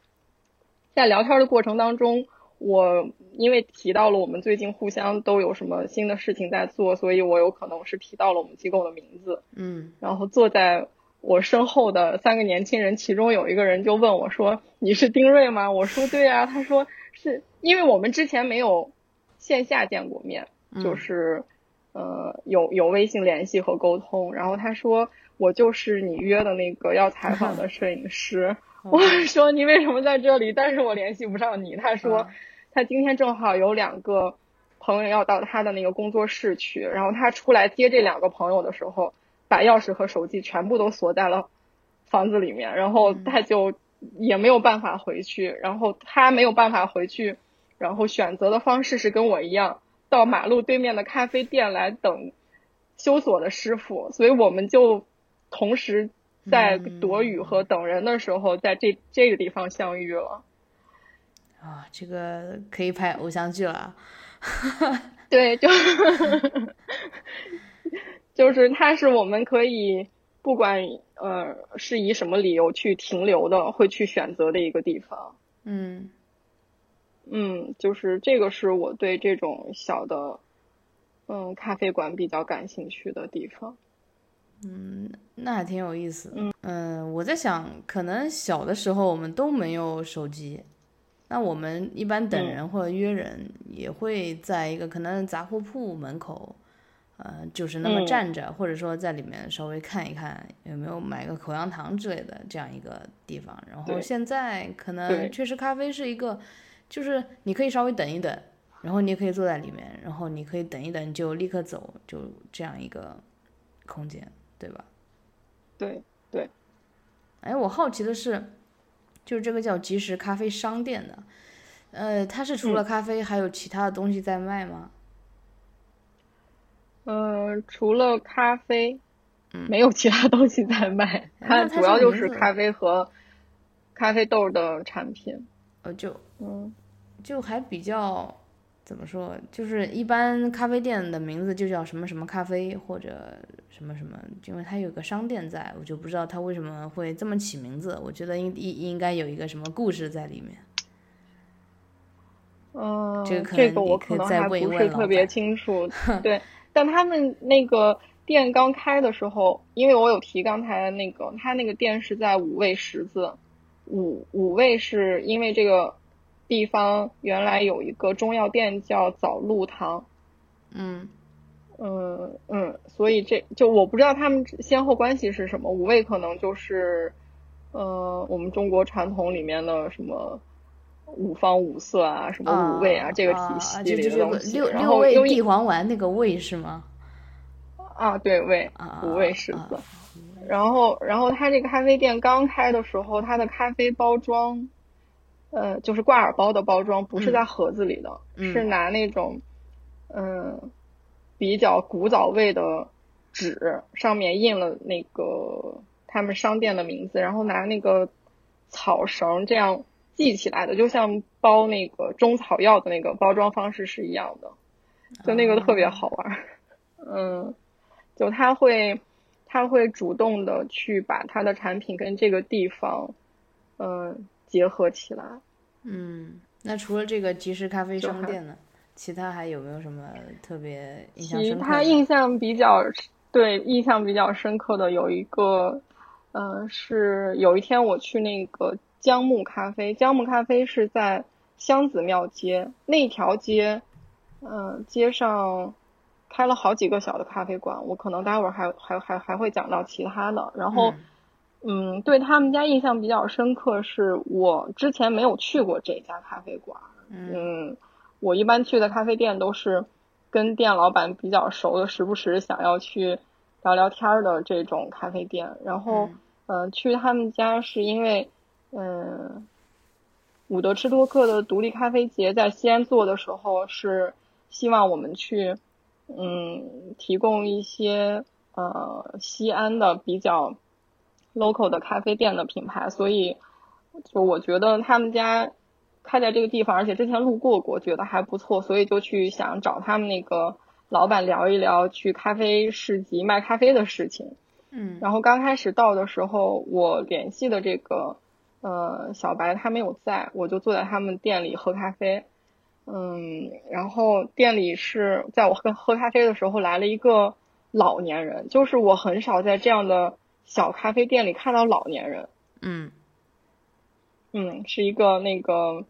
在聊天的过程当中，我因为提到了我们最近互相都有什么新的事情在做，所以我有可能是提到了我们机构的名字。嗯，然后坐在我身后的三个年轻人，其中有一个人就问我说：“你是丁瑞吗？”我说：“对啊。”他说。是因为我们之前没有线下见过面，就是呃有有微信联系和沟通。然后他说我就是你约的那个要采访的 摄影师。我说你为什么在这里？但是我联系不上你。他说他今天正好有两个朋友要到他的那个工作室去，然后他出来接这两个朋友的时候，把钥匙和手机全部都锁在了房子里面，然后他就。也没有办法回去，然后他没有办法回去，然后选择的方式是跟我一样，到马路对面的咖啡店来等修锁的师傅，所以我们就同时在躲雨和等人的时候，在这这个地方相遇了。啊，这个可以拍偶像剧了。对，就就是它是我们可以。不管呃是以什么理由去停留的，会去选择的一个地方。嗯嗯，就是这个是我对这种小的嗯咖啡馆比较感兴趣的地方。嗯，那还挺有意思。嗯嗯，我在想，可能小的时候我们都没有手机，那我们一般等人或者约人，也会在一个可能杂货铺门口。呃，就是那么站着，或者说在里面稍微看一看有没有买个口香糖之类的这样一个地方。然后现在可能确实咖啡是一个，就是你可以稍微等一等，然后你也可以坐在里面，然后你可以等一等就立刻走，就这样一个空间，对吧？对对。哎，我好奇的是，就是这个叫即时咖啡商店的，呃，它是除了咖啡还有其他的东西在卖吗？嗯，除了咖啡，嗯，没有其他东西在卖。它主要就是咖啡和咖啡豆的产品。呃，就嗯，就还比较怎么说，就是一般咖啡店的名字就叫什么什么咖啡或者什么什么，因为它有个商店在，我就不知道它为什么会这么起名字。我觉得应应应该有一个什么故事在里面。嗯，这个我可能还不是特别清楚。对。但他们那个店刚开的时候，因为我有提刚才那个，他那个店是在五味十字，五五味是因为这个地方原来有一个中药店叫早露堂，嗯嗯嗯，所以这就我不知道他们先后关系是什么，五味可能就是，呃，我们中国传统里面的什么。五方五色啊，什么五味啊，这个体系里的东西。六六味地黄丸那个味是吗？啊，对，味啊，五味十色。啊然后，然后他这个咖啡店刚开的时候，他的咖啡包装，呃，就是挂耳包的包装，不是在盒子里的，嗯是拿那种，嗯、比较古早味的纸，上面印了那个他们商店的名字，然后拿那个草绳这样系起来的，就像包那个中草药的那个包装方式是一样的，就那个特别好玩儿。嗯，就他会。他会主动的去把他的产品跟这个地方，嗯、结合起来。嗯，那除了这个即时咖啡商店呢，其他还有没有什么特别印象深刻其他？印象比较对印象比较深刻的有一个，嗯、是有一天我去那个姜木咖啡，姜木咖啡是在香子庙街那条街，嗯、街上开了好几个小的咖啡馆，我可能待会儿还还还还会讲到其他的。然后，嗯，对他们家印象比较深刻，是我之前没有去过这家咖啡馆。嗯，我一般去的咖啡店都是跟店老板比较熟的，时不时想要去聊聊天儿的这种咖啡店。然后，嗯、呃，去他们家是因为，嗯、伍德吃多克的独立咖啡节在西安做的时候，是希望我们去，嗯，提供一些呃西安的比较 local 的咖啡店的品牌，所以就我觉得他们家开在这个地方，而且之前路过过，觉得还不错，所以就去想找他们那个老板聊一聊去咖啡市集卖咖啡的事情。嗯然后刚开始到的时候，我联系的这个呃小白他没有在，我就坐在他们店里喝咖啡。嗯，然后店里是在我喝喝咖啡的时候来了一个老年人，就是我很少在这样的小咖啡店里看到老年人。嗯嗯，是一个那个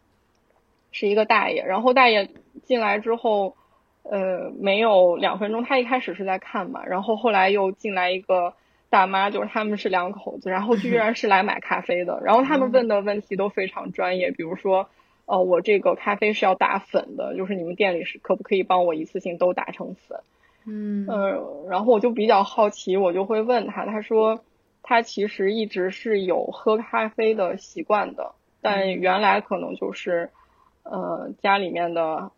是一个大爷，然后大爷进来之后，呃，没有两分钟，他一开始是在看嘛，然后后来又进来一个大妈，就是他们是两口子，然后居然是来买咖啡的，然后他们问的问题都非常专业，比如说，呃，我这个咖啡是要打粉的，就是你们店里是可不可以帮我一次性都打成粉？嗯。呃，然后我就比较好奇，我就会问他，他说他其实一直是有喝咖啡的习惯的，但原来可能就是，呃，家里面的，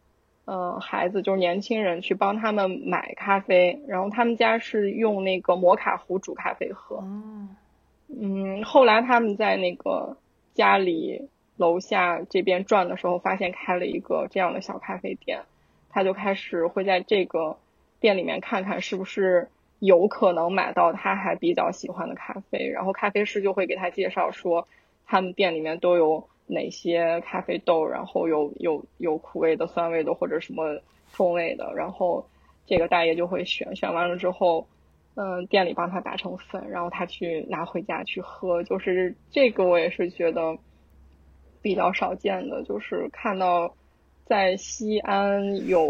呃，孩子就是年轻人去帮他们买咖啡，然后他们家是用那个摩卡壶煮咖啡喝，哦。嗯，后来他们在那个家里楼下这边转的时候，发现开了一个这样的小咖啡店，他就开始会在这个店里面看看是不是有可能买到他还比较喜欢的咖啡，然后咖啡师就会给他介绍说他们店里面都有哪些咖啡豆，然后有有有苦味的、酸味的或者什么风味的，然后这个大爷就会选，选完了之后。嗯，店里帮他打成粉，然后他去拿回家去喝，就是这个我也是觉得比较少见的，就是看到在西安有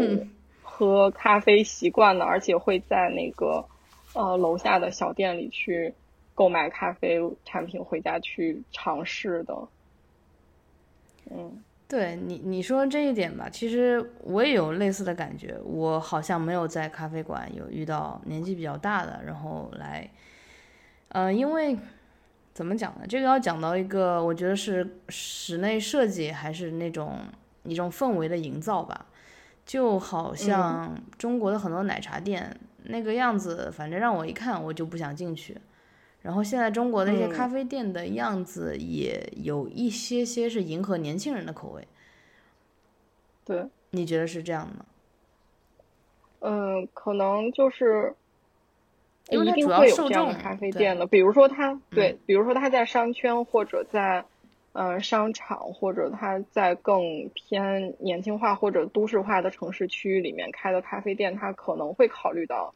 喝咖啡习惯的，而且会在那个呃楼下的小店里去购买咖啡产品回家去尝试的。嗯对你你说这一点吧，其实我也有类似的感觉。我好像没有在咖啡馆有遇到年纪比较大的，然后来，呃，因为怎么讲呢？这个要讲到一个，我觉得是室内设计还是那种一种氛围的营造吧。就好像中国的很多奶茶店、那个样子，反正让我一看我就不想进去。然后现在中国的一些嗯。咖啡店的样子也有一些些是迎合年轻人的口味，对，你觉得是这样的吗？嗯，可能就是因为它主要有众咖啡店的，比如说它对，比如说它在商圈或者在呃商场，或者它在更偏年轻化或者都市化的城市区域里面开的咖啡店，它可能会考虑到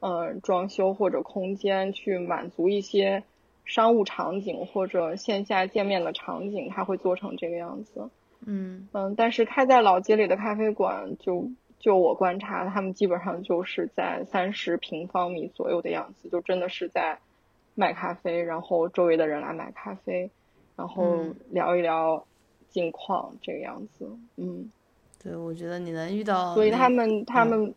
呃装修或者空间去满足一些商务场景或者线下见面的场景，它会做成这个样子。嗯嗯，但是开在老街里的咖啡馆，就就我观察，他们基本上就是在三十平方米左右的样子，就真的是在卖咖啡，然后周围的人来买咖啡，然后嗯聊一聊近况这个样子。嗯，对，我觉得你能遇到所以他们他们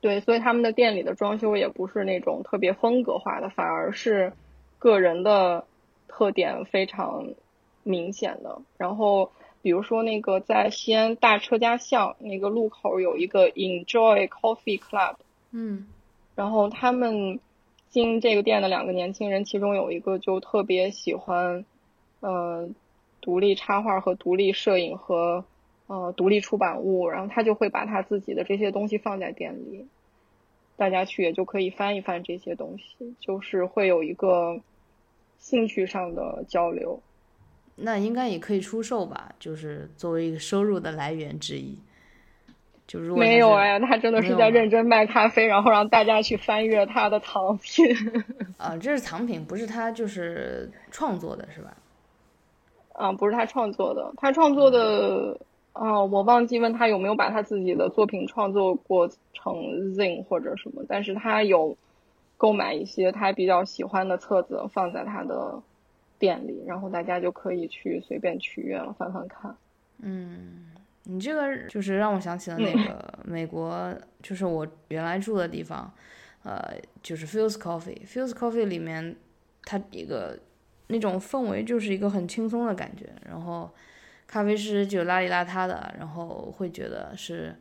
对，所以他们的店里的装修也不是那种特别风格化的，反而是个人的特点非常明显的。然后比如说那个在西安大车家巷那个路口有一个 Enjoy Coffee Club，嗯，然后他们经营这个店的两个年轻人，其中有一个就特别喜欢，呃，独立插画和独立摄影和。呃，独立出版物，然后他就会把他自己的这些东西放在店里，大家去也就可以翻一翻这些东西，就是会有一个兴趣上的交流。那应该也可以出售吧，就是作为一个收入的来源之一。就如果没有哎，他真的是在认真卖咖啡，然后让大家去翻阅他的藏品。啊，这是藏品，不是他就是创作的，是吧？啊，不是他创作的，他创作的。哦，我忘记问他有没有把他自己的作品创作过成 zine 或者什么，但是他有购买一些他比较喜欢的册子放在他的店里，然后大家就可以去随便取阅了，翻翻看。嗯，你这个就是让我想起了那个 美国，就是我原来住的地方，呃，就是 Fuse Coffee，Fuse Coffee 里面它一个那种氛围就是一个很轻松的感觉，然后。咖啡师就邋里邋遢的，然后会觉得是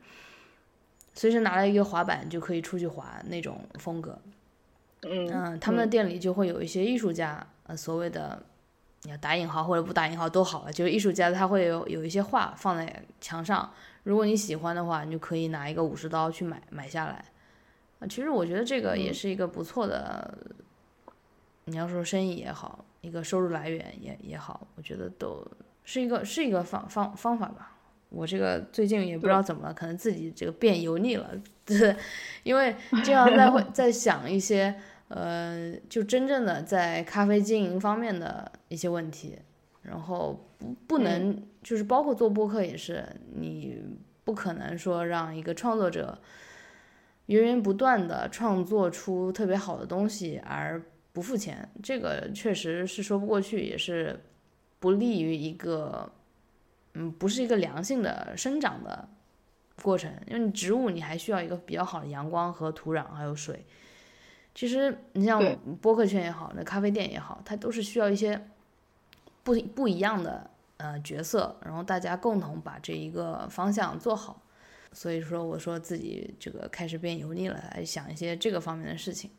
随时拿了一个滑板就可以出去滑那种风格。嗯，他们的店里就会有一些艺术家，呃，所谓的你要打引号或者不打引号都好了，就是艺术家他会有有一些画放在墙上，如果你喜欢的话，你就可以拿一个武士刀去买买下来。啊，其实我觉得这个也是一个不错的，你要说生意也好，一个收入来源也也好，我觉得都。是一个是一个方方方法吧，我这个最近也不知道怎么了，可能自己这个变油腻了，对，因为经常在会在想一些呃，就真正的在咖啡经营方面的一些问题，然后不不能就是包括做播客也是，你不可能说让一个创作者源源不断的创作出特别好的东西而不付钱，这个确实是说不过去，也是。不利于一个，嗯，不是一个良性的生长的过程，因为你植物你还需要一个比较好的阳光和土壤还有水。其实你像播客圈也好，那咖啡店也好，它都是需要一些不不一样的呃角色，然后大家共同把这一个方向做好。所以说，我说自己这个开始变油腻了，来想一些这个方面的事情。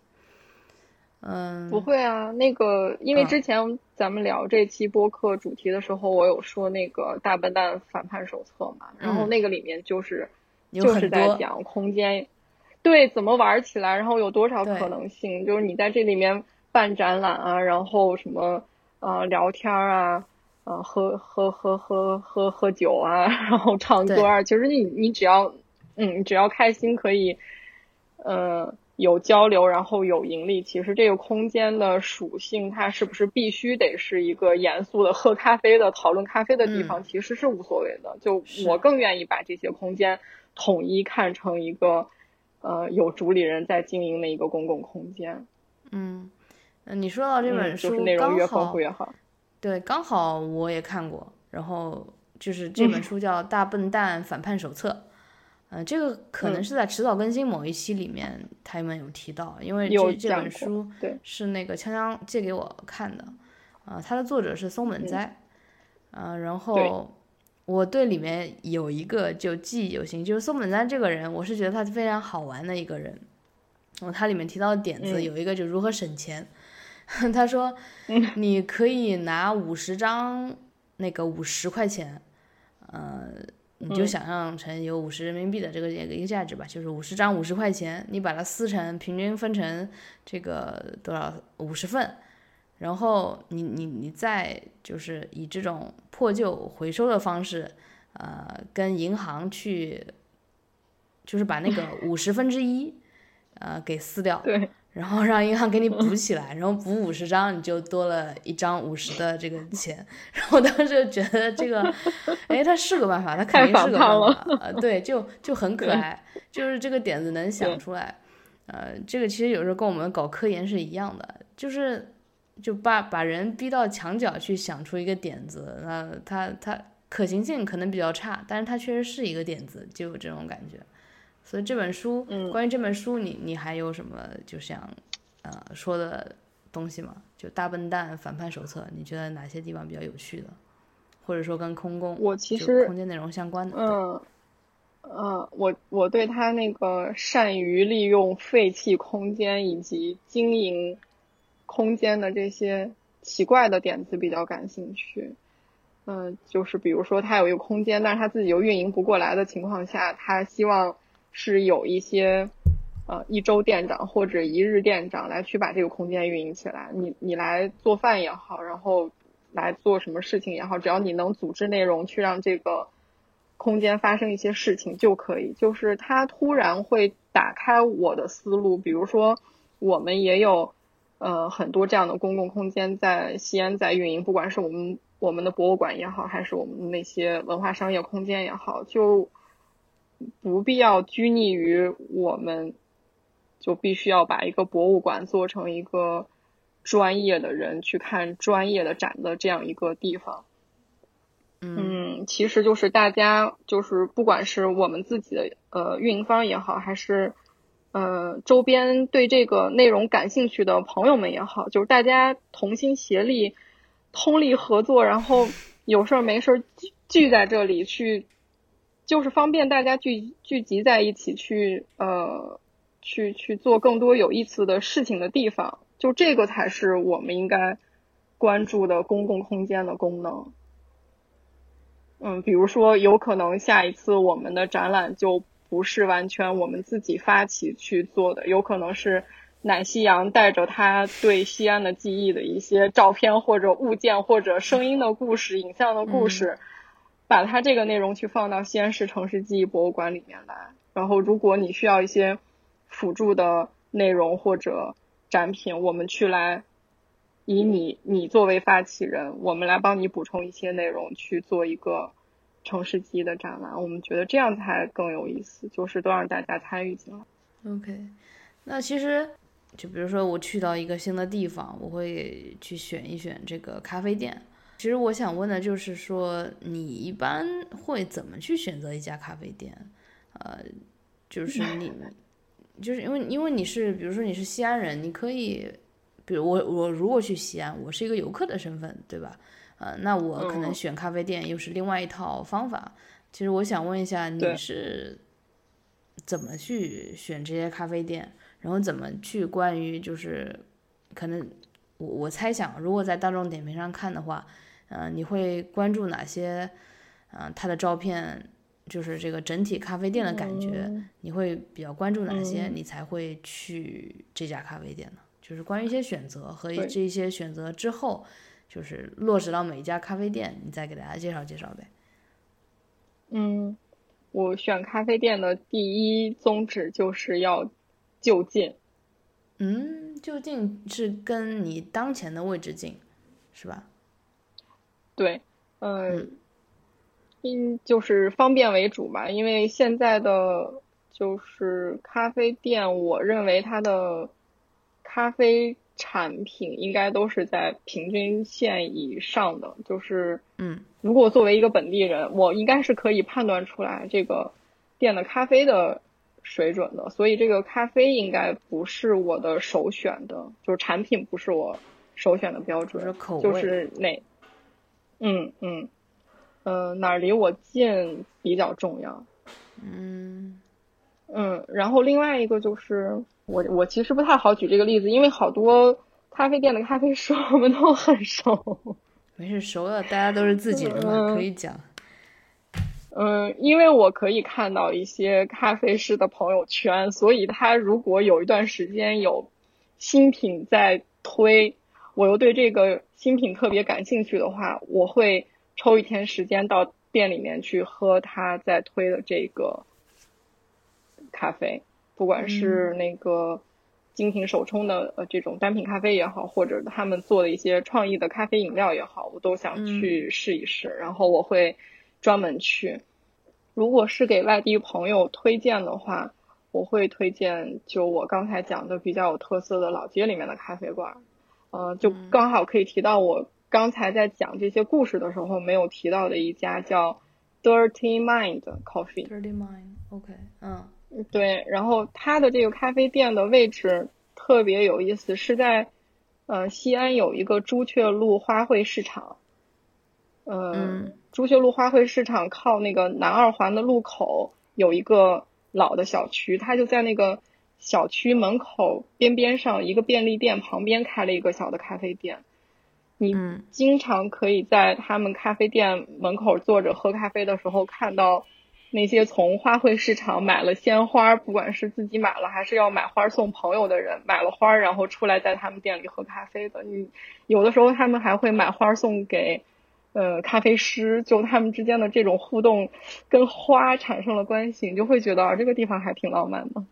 嗯，不会啊，那个，因为之前咱们聊这期播客主题的时候，我有说那个大笨蛋反叛手册嘛，然后那个里面就是就是在讲空间，对，怎么玩起来，然后有多少可能性，就是你在这里面办展览啊，然后什么呃聊天啊，呃喝喝喝喝喝喝酒啊，然后唱歌啊，其实你你只要嗯只要开心可以，呃。有交流，然后有盈利。其实这个空间的属性，它是不是必须得是一个严肃的喝咖啡的、讨论咖啡的地方，其实是无所谓的。就我更愿意把这些空间统一看成一个，呃，有主理人在经营的一个公共空间。嗯，你说到这本书，就是内容越丰富越好。对，刚好我也看过，然后就是这本书叫《大笨蛋反叛手册》。嗯，这个可能是在迟早更新某一期里面，他们有提到，因为这这本书是那个锵锵借给我看的，啊，它的作者是松本哉，啊，然后我对里面有一个就记忆犹新，就是松本哉这个人，我是觉得他非常好玩的一个人，然后他里面提到的点子有一个就如何省钱，他说，你可以拿五十张那个五十块钱，呃。你就想象成有五十人民币的这个一个一个价值吧，就是五十张五十块钱，你把它撕成平均分成这个多少五十份，然后你你你再就是以这种破旧回收的方式，呃，跟银行去，就是把那个 五十分之一，呃，给撕掉。对。然后让银行给你补起来，然后补五十张，你就多了一张五十的这个钱。然后当时就觉得这个，哎，它是个办法，它肯定是个办法。呃，对，就就很可爱，就是这个点子能想出来。呃，这个其实有时候跟我们搞科研是一样的，就是就把把人逼到墙角去想出一个点子，那他他可行性可能比较差，但是他确实是一个点子，就有这种感觉。所以这本书，嗯关于这本书，你你还有什么就想呃说的东西吗？就大笨蛋反叛手册，你觉得哪些地方比较有趣的，或者说跟空共我其实空间内容相关的？嗯，嗯，我我对他那个善于利用废弃空间以及经营空间的这些奇怪的点子比较感兴趣。嗯，就是比如说他有一个空间，但是他自己又运营不过来的情况下，他希望是有一些呃一周店长或者一日店长来去把这个空间运营起来。你你来做饭也好，然后来做什么事情也好，只要你能组织内容去让这个空间发生一些事情就可以。就是它突然会打开我的思路，比如说我们也有呃很多这样的公共空间在西安在运营，不管是我们我们的博物馆也好，还是我们那些文化商业空间也好，就不必要拘泥于我们就必须要把一个博物馆做成一个专业的人去看专业的展的这样一个地方。嗯，其实就是大家就是不管是我们自己的呃运营方也好，还是呃周边对这个内容感兴趣的朋友们也好，就是大家同心协力、通力合作，然后有事儿没事儿聚聚在这里去，就是方便大家聚聚集在一起去呃去去做更多有意思的事情的地方，就这个才是我们应该关注的公共空间的功能。嗯，比如说，有可能下一次我们的展览就不是完全我们自己发起去做的，有可能是奶夕阳带着他对西安的记忆的一些照片或者物件或者声音的故事、影像的故事，把它这个内容去放到西安市城市记忆博物馆里面来。然后，如果你需要一些辅助的内容或者展品，我们去来。以你你作为发起人，我们来帮你补充一些内容，去做一个城市记忆的展览。我们觉得这样才更有意思，就是都让大家参与进来。OK，那其实就比如说我去到一个新的地方，我会去选一选这个咖啡店。其实我想问的就是说，你一般会怎么去选择一家咖啡店？呃，就是 你，就是因为因为你是比如说你是西安人，你可以。比如我我如果去西安，我是一个游客的身份，对吧？呃，那我可能选咖啡店又是另外一套方法。其实我想问一下，你是怎么去选这些咖啡店？然后怎么去关于就是可能我我猜想，如果在大众点评上看的话，呃，你会关注哪些？嗯、呃，它的照片就是这个整体咖啡店的感觉，嗯、你会比较关注哪些？嗯、你才会去这家咖啡店呢？就是关于一些选择和这一些选择之后，就是落实到每一家咖啡店，你再给大家介绍介绍呗。嗯，我选咖啡店的第一宗旨就是要就近。嗯，就近是跟你当前的位置近，是吧？对，嗯，因就是方便为主吧，因为现在的就是咖啡店，我认为它的。咖啡产品应该都是在平均线以上的，就是，嗯，如果作为一个本地人，我应该是可以判断出来这个店的咖啡的水准的，所以这个咖啡应该不是我的首选的，就是产品不是我首选的标准，就是口味，就是哪，嗯嗯，呃，哪儿离我近比较重要，嗯嗯，然后另外一个就是。我我其实不太好举这个例子，因为好多咖啡店的咖啡师 我们都很熟。没事，熟了大家都是自己人嘛，嗯、可以讲。嗯，因为我可以看到一些咖啡师的朋友圈，所以他如果有一段时间有新品在推，我又对这个新品特别感兴趣的话，我会抽一天时间到店里面去喝他在推的这个咖啡。不管是那个精品手冲的呃这种单品咖啡也好，或者他们做的一些创意的咖啡饮料也好，我都想去试一试。然后我会专门去。如果是给外地朋友推荐的话，我会推荐就我刚才讲的比较有特色的老街里面的咖啡馆。呃，就刚好可以提到我刚才在讲这些故事的时候没有提到的一家叫 Dirty Mind Coffee。Dirty Mind，OK，、okay. 嗯。对，然后它的这个咖啡店的位置特别有意思，是在呃西安有一个朱雀路花卉市场。嗯，朱雀路花卉市场靠那个南二环的路口有一个老的小区，它就在那个小区门口边边上一个便利店旁边开了一个小的咖啡店。你经常可以在他们咖啡店门口坐着喝咖啡的时候，看到那些从花卉市场买了鲜花，不管是自己买了还是要买花送朋友的人，买了花然后出来在他们店里喝咖啡的。你有的时候他们还会买花送给。呃，咖啡师就他们之间的这种互动，跟花产生了关系，你就会觉得啊，这个地方还挺浪漫的。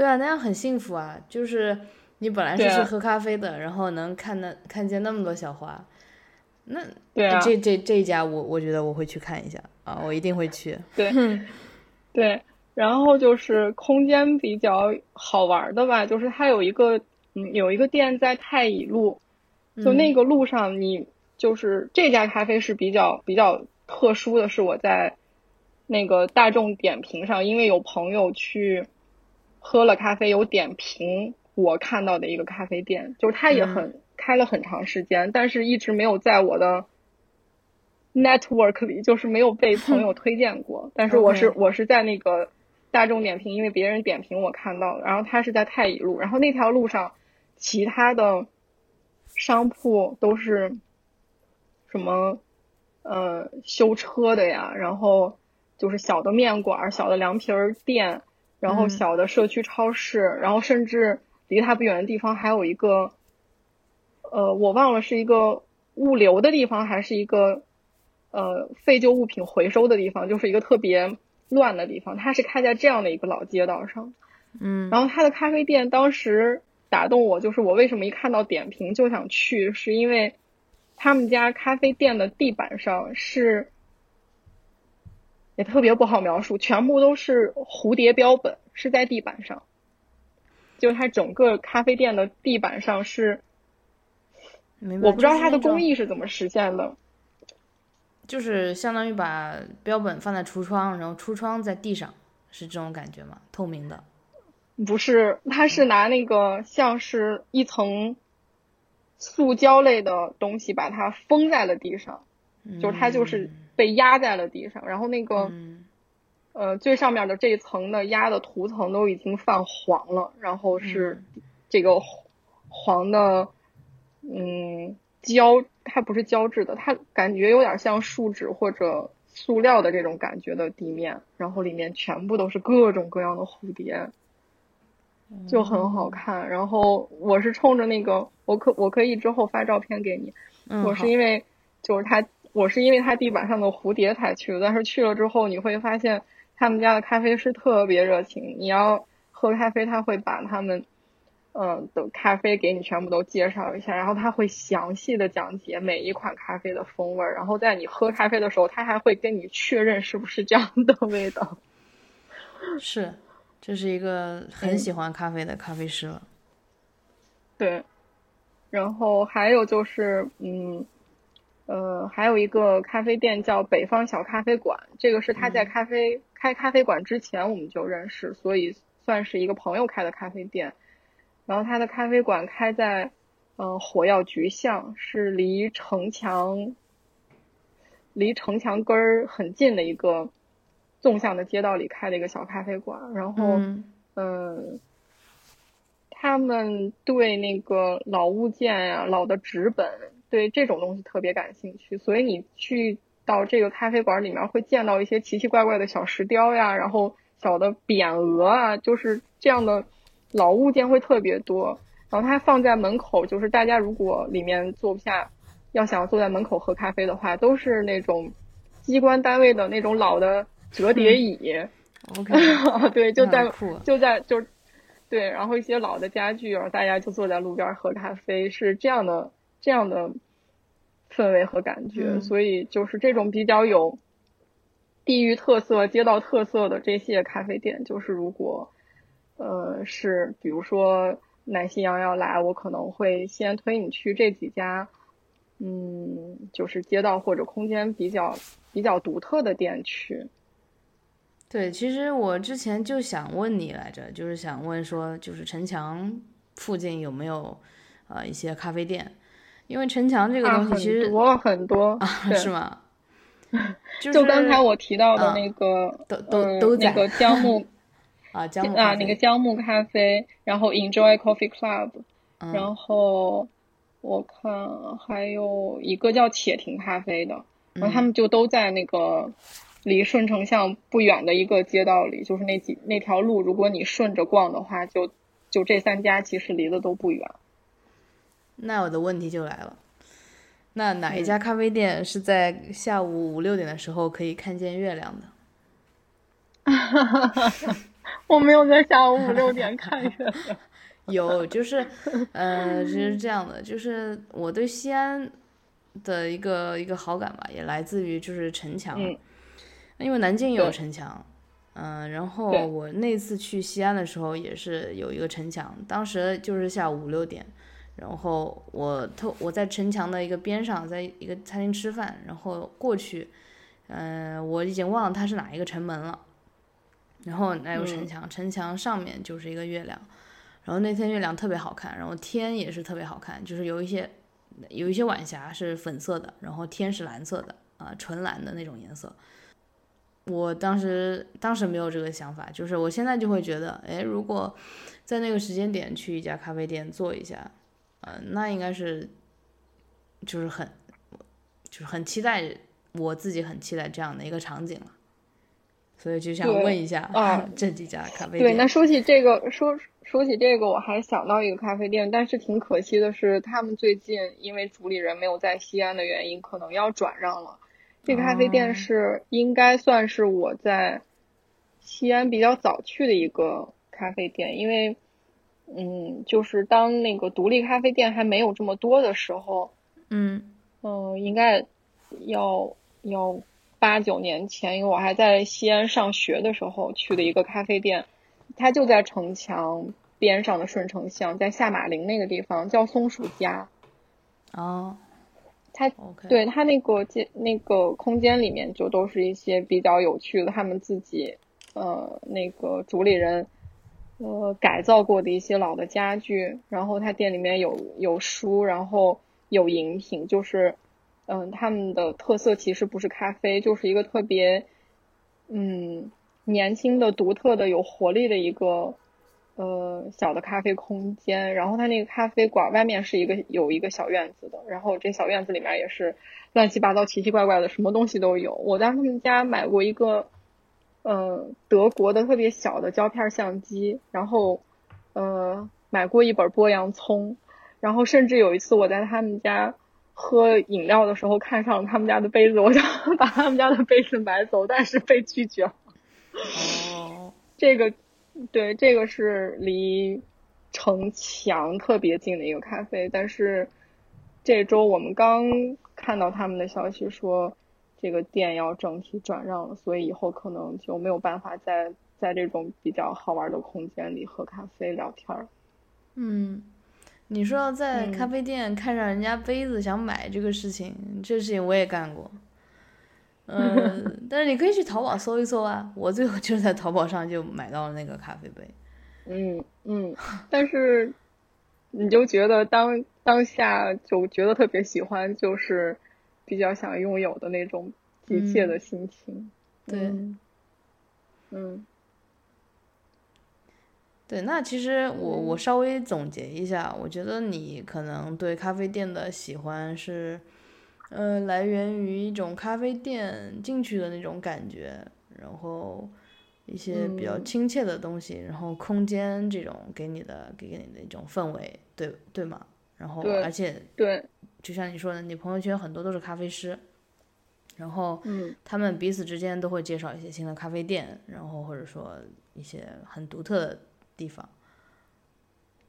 对啊，那样很幸福啊！就是你本来是去喝咖啡的，然后能看到看见那么多小花，那对啊这这这一家我我觉得我会去看一下啊，我一定会去。对，对，然后就是空间比较好玩的吧，就是它有一个嗯有一个店在太乙路，就那个路上你。就是这家咖啡是比较比较特殊的是，我在那个大众点评上，因为有朋友去喝了咖啡，有点评我看到的一个咖啡店，就是它也很开了很长时间，但是一直没有在我的 network 里，就是没有被 朋友推荐过。但是我是我是在那个大众点评，因为别人点评我看到的，然后它是在太乙路，然后那条路上其他的商铺都是。什么，呃，修车的呀，然后就是小的面馆、小的凉皮儿店，然后小的社区超市，然后甚至离它不远的地方还有一个，呃，我忘了是一个物流的地方还是一个，呃，废旧物品回收的地方，就是一个特别乱的地方。它是开在这样的一个老街道上，嗯，然后它的咖啡店当时打动我，就是我为什么一看到点评就想去，是因为。他们家咖啡店的地板上是，也特别不好描述，全部都是蝴蝶标本，是在地板上。就它整个咖啡店的地板上是，我不知道它的工艺是怎么实现的。就是相当于把标本放在橱窗，然后橱窗在地上，是这种感觉吗？透明的？不是，它是拿那个像是一层。塑胶类的东西把它封在了地上，就是它就是被压在了地上，然后那个呃最上面的这一层的压的涂层都已经泛黄了，然后是这个黄的嗯胶，它不是胶质的，它感觉有点像树脂或者塑料的这种感觉的地面，然后里面全部都是各种各样的蝴蝶。就很好看，然后我是冲着那个，我可我可以之后发照片给你。我是因为就是它，我是因为它地板上的蝴蝶才去的。但是去了之后，你会发现他们家的咖啡师特别热情。你要喝咖啡，他会把他们嗯的咖啡给你全部都介绍一下，然后他会详细的讲解每一款咖啡的风味。然后在你喝咖啡的时候，他还会跟你确认是不是这样的味道。是。这是一个很喜欢咖啡的咖啡师了。对，然后还有就是，嗯，呃，还有一个咖啡店叫北方小咖啡馆，这个是他在咖啡开咖啡馆之前我们就认识，所以算是一个朋友开的咖啡店。然后他的咖啡馆开在，呃，火药局巷，是离城墙，离城墙根儿很近的一个。纵向的街道里开了一个小咖啡馆，然后，嗯，他们对那个老物件呀、老的纸本，对这种东西特别感兴趣，所以你去到这个咖啡馆里面会见到一些奇奇怪怪的小石雕呀，然后小的匾额啊，就是这样的老物件会特别多。然后它放在门口，就是大家如果里面坐不下，要想坐在门口喝咖啡的话，都是那种机关单位的那种老的。折叠椅 对，就在就在就，对，然后一些老的家具，然后大家就坐在路边喝咖啡，是这样的这样的氛围和感觉，所以就是这种比较有地域特色、街道特色的这些咖啡店，就是如果呃是比如说奶昔羊要来，我可能会先推你去这几家，嗯，就是街道或者空间比较比较独特的店去。对，其实我之前就想问你来着，就是想问说，就是城墙附近有没有呃一些咖啡店？因为城墙这个东西其实很多很多，是吗？就刚才我提到的那个，都都都在 那个姜木啊，姜木啊，那个姜木咖啡，然后 Enjoy Coffee Club，然后我看还有一个叫且停咖啡的，然后他们就都在那个。离顺城巷不远的一个街道里，就是那几那条路，如果你顺着逛的话，就就这三家其实离得都不远。那我的问题就来了，那哪一家咖啡店是在下午五六点的时候可以看见月亮的？我没有在下午五六点看月亮。有，就是，呃，是这样的，就是我对西安的一个一个好感吧，也来自于就是城墙。因为南京也有城墙，嗯，然后我那次去西安的时候也是有一个城墙，当时就是下午五六点，然后我透我在城墙的一个边上，在一个餐厅吃饭，然后过去，嗯，我已经忘了它是哪一个城门了，然后那有城墙，城墙上面就是一个月亮，然后那天月亮特别好看，然后天也是特别好看，就是有一些有一些晚霞是粉色的，然后天是蓝色的啊，纯蓝的那种颜色。我当时当时没有这个想法，就是我现在就会觉得，哎，如果在那个时间点去一家咖啡店坐一下，嗯，那应该是就是很就是很期待，我自己很期待这样的一个场景了，所以就想问一下啊，这几家咖啡店。对，那说起这个，说说起这个，我还想到一个咖啡店，但是挺可惜的是，他们最近因为主理人没有在西安的原因，可能要转让了。这个咖啡店是应该算是我在西安比较早去的一个咖啡店，因为，嗯，就是当那个独立咖啡店还没有这么多的时候，嗯，嗯，应该要要八九年前，因为我还在西安上学的时候去的一个咖啡店，它就在城墙边上的顺城巷，在下马陵那个地方，叫松鼠家。哦。它对它那个间那个空间里面就都是一些比较有趣的，他们自己呃那个主理人呃改造过的一些老的家具，然后他店里面有有书，然后有饮品，就是嗯他们的特色其实不是咖啡，就是一个特别嗯年轻的、独特的、有活力的一个。呃，小的咖啡空间，然后它那个咖啡馆外面是一个有一个小院子的，然后这小院子里面也是乱七八糟、奇奇怪怪的，什么东西都有。我在他们家买过一个，呃，德国的特别小的胶片相机，然后呃，买过一本剥洋葱，然后甚至有一次我在他们家喝饮料的时候看上了他们家的杯子，我想 把他们家的杯子买走，但是被拒绝了。哦，这个。对，这个是离城墙特别近的一个咖啡，但是这周我们刚看到他们的消息说，这个店要整体转让了，所以以后可能就没有办法在在这种比较好玩的空间里喝咖啡聊天儿。嗯，你说要在咖啡店看上人家杯子想买这个事情，这事情我也干过。嗯，但是你可以去淘宝搜一搜啊。我最后就是在淘宝上就买到了那个咖啡杯。嗯嗯，但是你就觉得当当下就觉得特别喜欢，就是比较想拥有的那种急切的心情。对，嗯，对。那其实我我稍微总结一下，我觉得你可能对咖啡店的喜欢是。呃，来源于一种咖啡店进去的那种感觉，然后一些比较亲切的东西，然后空间这种给你的给你的一种氛围，对对吗？然后而且对，就像你说的，你朋友圈很多都是咖啡师，然后嗯，他们彼此之间都会介绍一些新的咖啡店，然后或者说一些很独特的地方。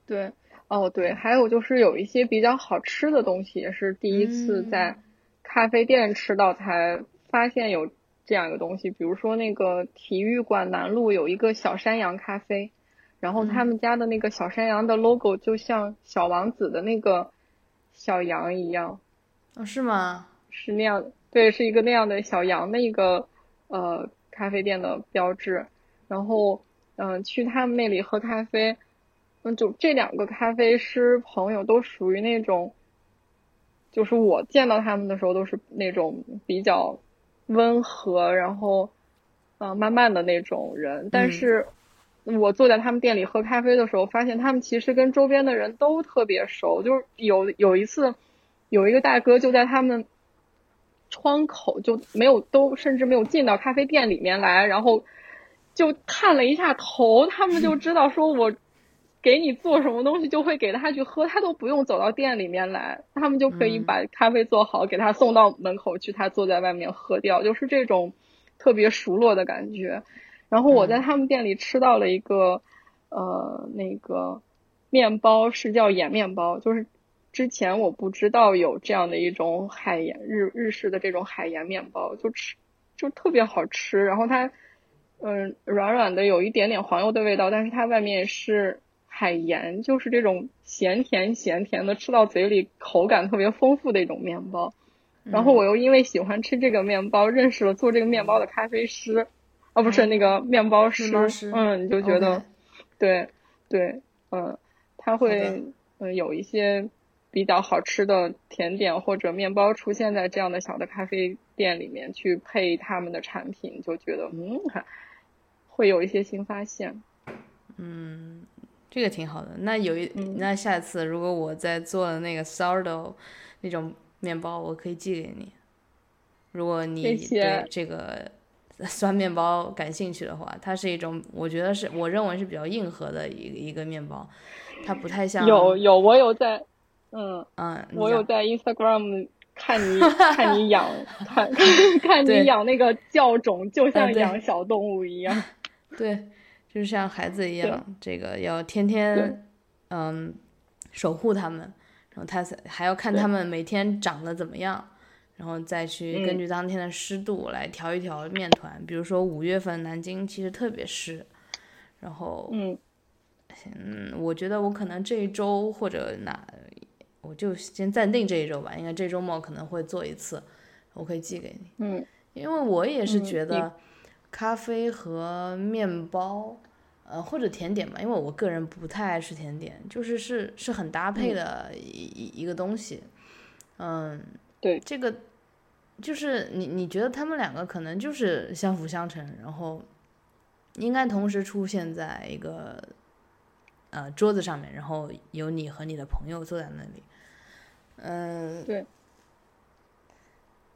对，哦对，还有就是有一些比较好吃的东西，也是第一次在。咖啡店吃到才发现有这样一个东西，比如说那个体育馆南路有一个小山羊咖啡，然后他们家的那个小山羊的 logo 就像小王子的那个小羊一样，哦是吗？是那样，对，是一个那样的小羊的一个呃咖啡店的标志。然后，嗯，去他们那里喝咖啡，嗯，就这两个咖啡师朋友都属于那种，就是我见到他们的时候都是那种比较温和，然后，嗯，慢慢的那种人。但是，我坐在他们店里喝咖啡的时候，发现他们其实跟周边的人都特别熟。就是有有一次，有一个大哥就在他们窗口就没有都甚至没有进到咖啡店里面来，然后。就探了一下头，他们就知道说我给你做什么东西，就会给他去喝，他都不用走到店里面来，他们就可以把咖啡做好，给他送到门口去，他坐在外面喝掉，就是这种特别熟络的感觉。然后我在他们店里吃到了一个呃那个面包，是叫盐面包，就是之前我不知道有这样的一种海盐日日式的这种海盐面包，就吃就特别好吃，然后它。嗯，软软的，有一点点黄油的味道，但是它外面是海盐，就是这种咸甜咸甜的，吃到嘴里口感特别丰富的一种面包。然后我又因为喜欢吃这个面包，认识了做这个面包的咖啡师，哦，不是那个面包师，嗯，你就觉得，对对，嗯，他会嗯有一些比较好吃的甜点或者面包出现在这样的小的咖啡店里面去配他们的产品，就觉得嗯。会有一些新发现，嗯，这个挺好的。那有一，那下次如果我在做那个 sourdough 那种面包，我可以寄给你。如果你对这个 酸面包感兴趣的话，它是一种，我觉得是我认为是比较硬核的一一个面包，它不太像。有有，我有在，嗯嗯，我有在 Instagram 看你看你养 看看你养那个教种，就像养小动物一样。对，就是像孩子一样，这个要天天，嗯，守护他们，然后他还要看他们每天长得怎么样，然后再去根据当天的湿度来调一调面团。比如说五月份南京其实特别湿，然后，嗯，嗯，我觉得我可能这一周或者哪，我就先暂定这一周吧，应该这周末可能会做一次，我可以寄给你。嗯，因为我也是觉得。咖啡和面包，呃，或者甜点吧，因为我个人不太爱吃甜点，就是是是很搭配的一一个东西，嗯，对，这个就是你你觉得他们两个可能就是相辅相成，然后应该同时出现在一个呃桌子上面，然后有你和你的朋友坐在那里，嗯，对。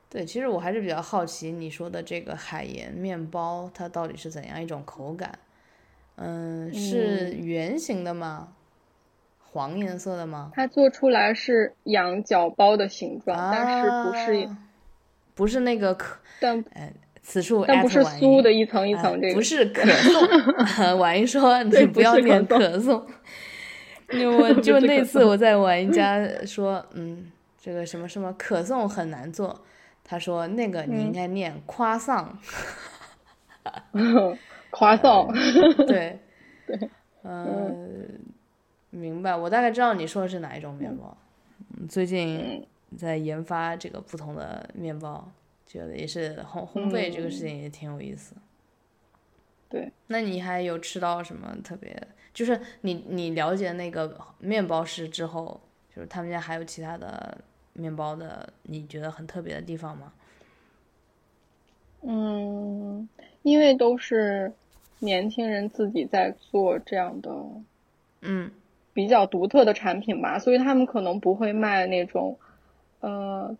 对，其实我还是比较好奇你说的这个海盐面包，它到底是怎样一种口感？嗯，是圆形的吗？黄颜色的吗？它做出来是羊角包的形状，但是不是不是那个可？但哎，此处但不是酥的一层一层这个 不是可颂。婉莹说你不要念可颂，我 就那次我在婉莹家说，嗯，这个什么什么可颂很难做。他说：“那个你应该念夸丧，夸丧，对对，嗯，明白。我大概知道你说的是哪一种面包。最近在研发这个不同的面包，觉得也是烘烘焙这个事情也挺有意思。对，那你还有吃到什么特别？就是你你了解那个面包师之后，就是他们家还有其他的。”面包的，你觉得很特别的地方吗？嗯，因为都是年轻人自己在做这样的，嗯，比较独特的产品吧，所以他们可能不会卖那种，呃，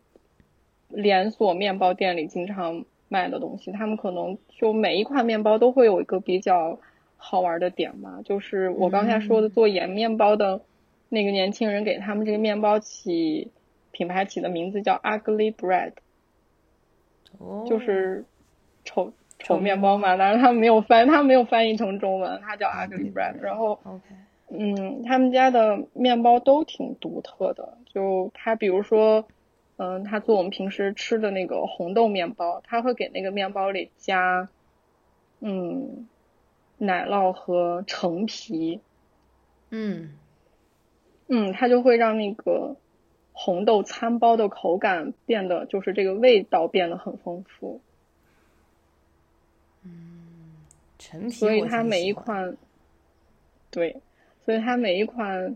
连锁面包店里经常卖的东西。他们可能就每一款面包都会有一个比较好玩的点嘛，就是我刚才说的做盐面包的那个年轻人给他们这个面包起。品牌起的名字叫 Ugly Bread，就是丑丑面包嘛，但是他没有翻，他没有翻译成中文，他叫 Ugly Bread。然后，嗯，他们家的面包都挺独特的，就他比如说，嗯，他做我们平时吃的那个红豆面包，他会给那个面包里加，嗯，奶酪和橙皮，嗯，嗯，他就会让那个。红豆餐包的口感变得，就是这个味道变得很丰富。嗯，橙皮，所以它每一款，对，所以它每一款。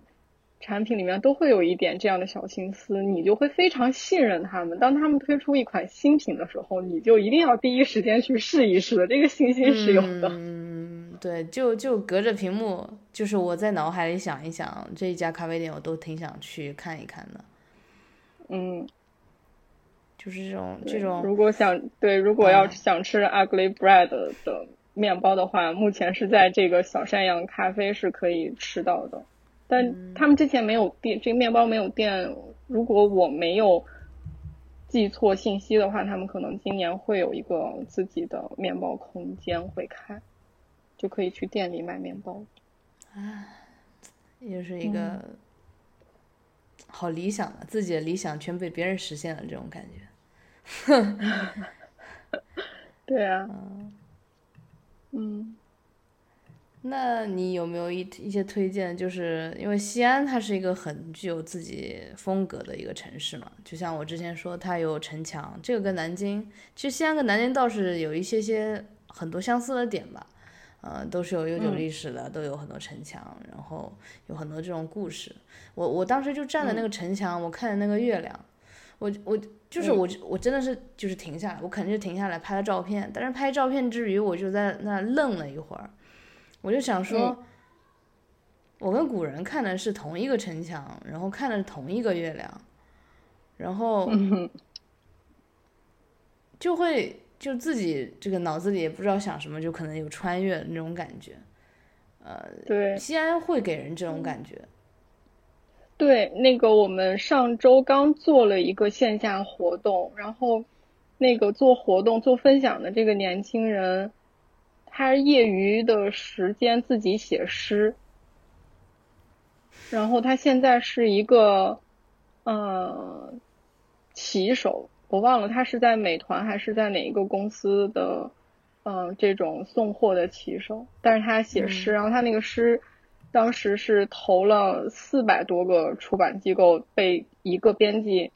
产品里面都会有一点这样的小心思，你就会非常信任他们。当他们推出一款新品的时候，你就一定要第一时间去试一试，这个信心是有的。嗯，对，就就隔着屏幕，就是我在脑海里想一想，这一家咖啡店我都挺想去看一看的。嗯，就是这种这种。如果想对，如果要想吃 Ugly Bread 的面包的话，目前是在这个小山羊咖啡是可以吃到的。但他们之前没有店，这个面包没有店。如果我没有记错信息的话，他们可能今年会有一个自己的面包空间会开，就可以去店里买面包。啊，又是一个好理想的，自己的理想全被别人实现了，这种感觉。对啊。嗯。那你有没有一一些推荐？就是因为西安它是一个很具有自己风格的一个城市嘛，就像我之前说，它有城墙，这个跟南京，其实西安跟南京倒是有一些些很多相似的点吧，呃，都是有悠久历史的，都有很多城墙，然后有很多这种故事。我我当时就站在那个城墙，我看着那个月亮，我我就是我我真的是就是停下来，我肯定是停下来拍了照片，但是拍照片之余，我就在那愣了一会儿。我就想说，我跟古人看的是同一个城墙，然后看的是同一个月亮，然后就会就自己这个脑子里也不知道想什么，就可能有穿越那种感觉。呃，对，西安会给人这种感觉。对，那个我们上周刚做了一个线下活动，然后那个做活动做分享的这个年轻人。他业余的时间自己写诗，然后他现在是一个，呃，骑手，我忘了他是在美团还是在哪一个公司的，嗯，这种送货的骑手。但是他写诗，然后他那个诗，当时是投了四百多个出版机构，被一个编辑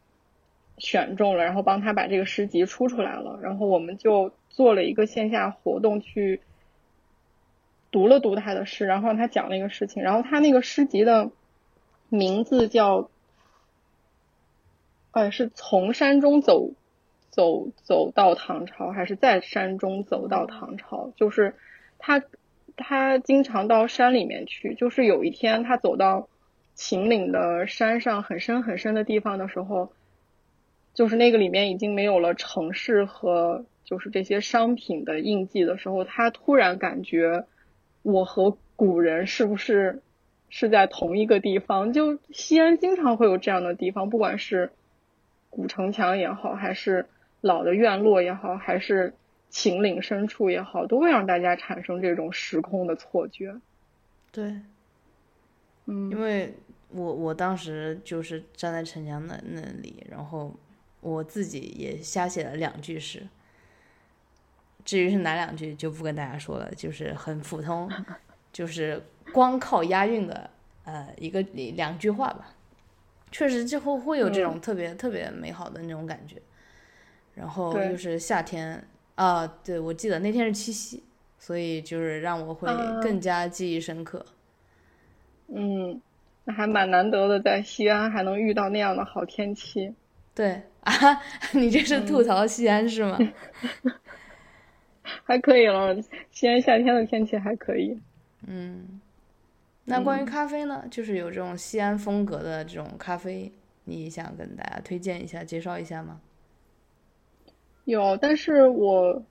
选中了，然后帮他把这个诗集出出来了。然后我们就做了一个线下活动去。读了读他的诗，然后他讲了一个事情，然后他那个诗集的名字叫，呃，是从山中走走走到唐朝，还是在山中走到唐朝？就是他他经常到山里面去，就是有一天他走到秦岭的山上很深很深的地方的时候，就是那个里面已经没有了城市和就是这些商品的印记的时候，他突然感觉。我和古人是不是是在同一个地方？就西安经常会有这样的地方，不管是古城墙也好，还是老的院落也好，还是秦岭深处也好，都会让大家产生这种时空的错觉。对，嗯，因为我我当时就是站在城墙那那里，然后我自己也瞎写了两句诗。至于是哪两句就不跟大家说了，就是很普通，就是光靠押韵的呃一个两句话吧，确实之后会有这种特别特别美好的那种感觉。然后就是夏天啊，对我记得那天是七夕，所以就是让我会更加记忆深刻。嗯，那还蛮难得的，在西安还能遇到那样的好天气。对啊，你这是吐槽西安是吗？还可以了，西安夏天的天气还可以。嗯，那关于咖啡呢？就是有这种西安风格的这种咖啡，你想跟大家推荐一下、介绍一下吗？有，但是我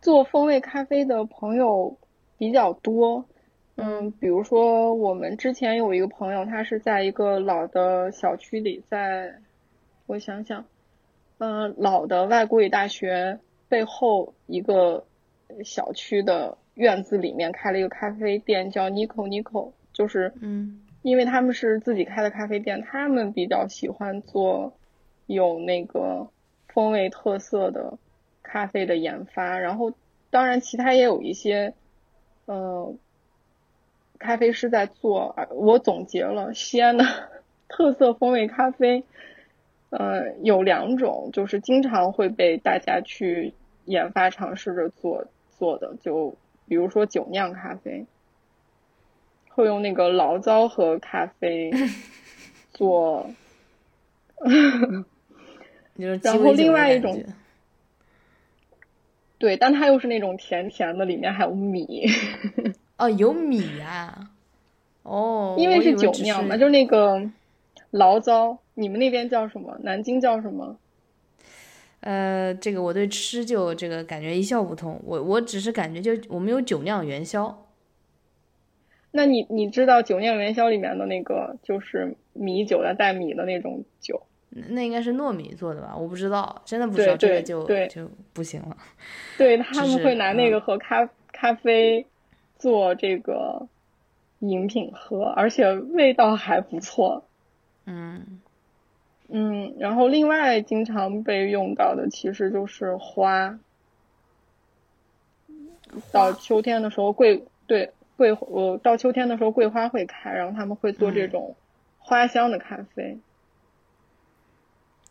做风味咖啡的朋友比较多。嗯，比如说我们之前有一个朋友，他是在一个老的小区里，在我想想，嗯，老的外国语大学。背后一个小区的院子里面开了一个咖啡店，叫 Nico Nico，就是嗯，因为他们是自己开的咖啡店，他们比较喜欢做有那个风味特色的咖啡的研发，然后当然其他也有一些呃咖啡师在做，我总结了西安的 特色风味咖啡，呃有两种，就是经常会被大家去。研发尝试着做做的，就比如说酒酿咖啡，会用那个醪糟和咖啡 做，然后另外一种，对，但它又是那种甜甜的，里面还有米。哦，有米啊。哦，因为是酒酿嘛，就是那个醪糟，你们那边叫什么？南京叫什么？呃，这个我对吃就这个感觉一窍不通。我我只是感觉就我们有酒酿元宵。那你你知道酒酿元宵里面的那个就是米酒的带米的那种酒？那应该是糯米做的吧？我不知道，真的不知道这个就就不行了。对 他们会拿那个和咖咖啡做这个。饮品喝，而且味道还不错。嗯嗯，然后另外经常被用到的其实就是花。到秋天的时候，桂对桂呃，到秋天的时候桂花会开，然后他们会做这种花香的咖啡。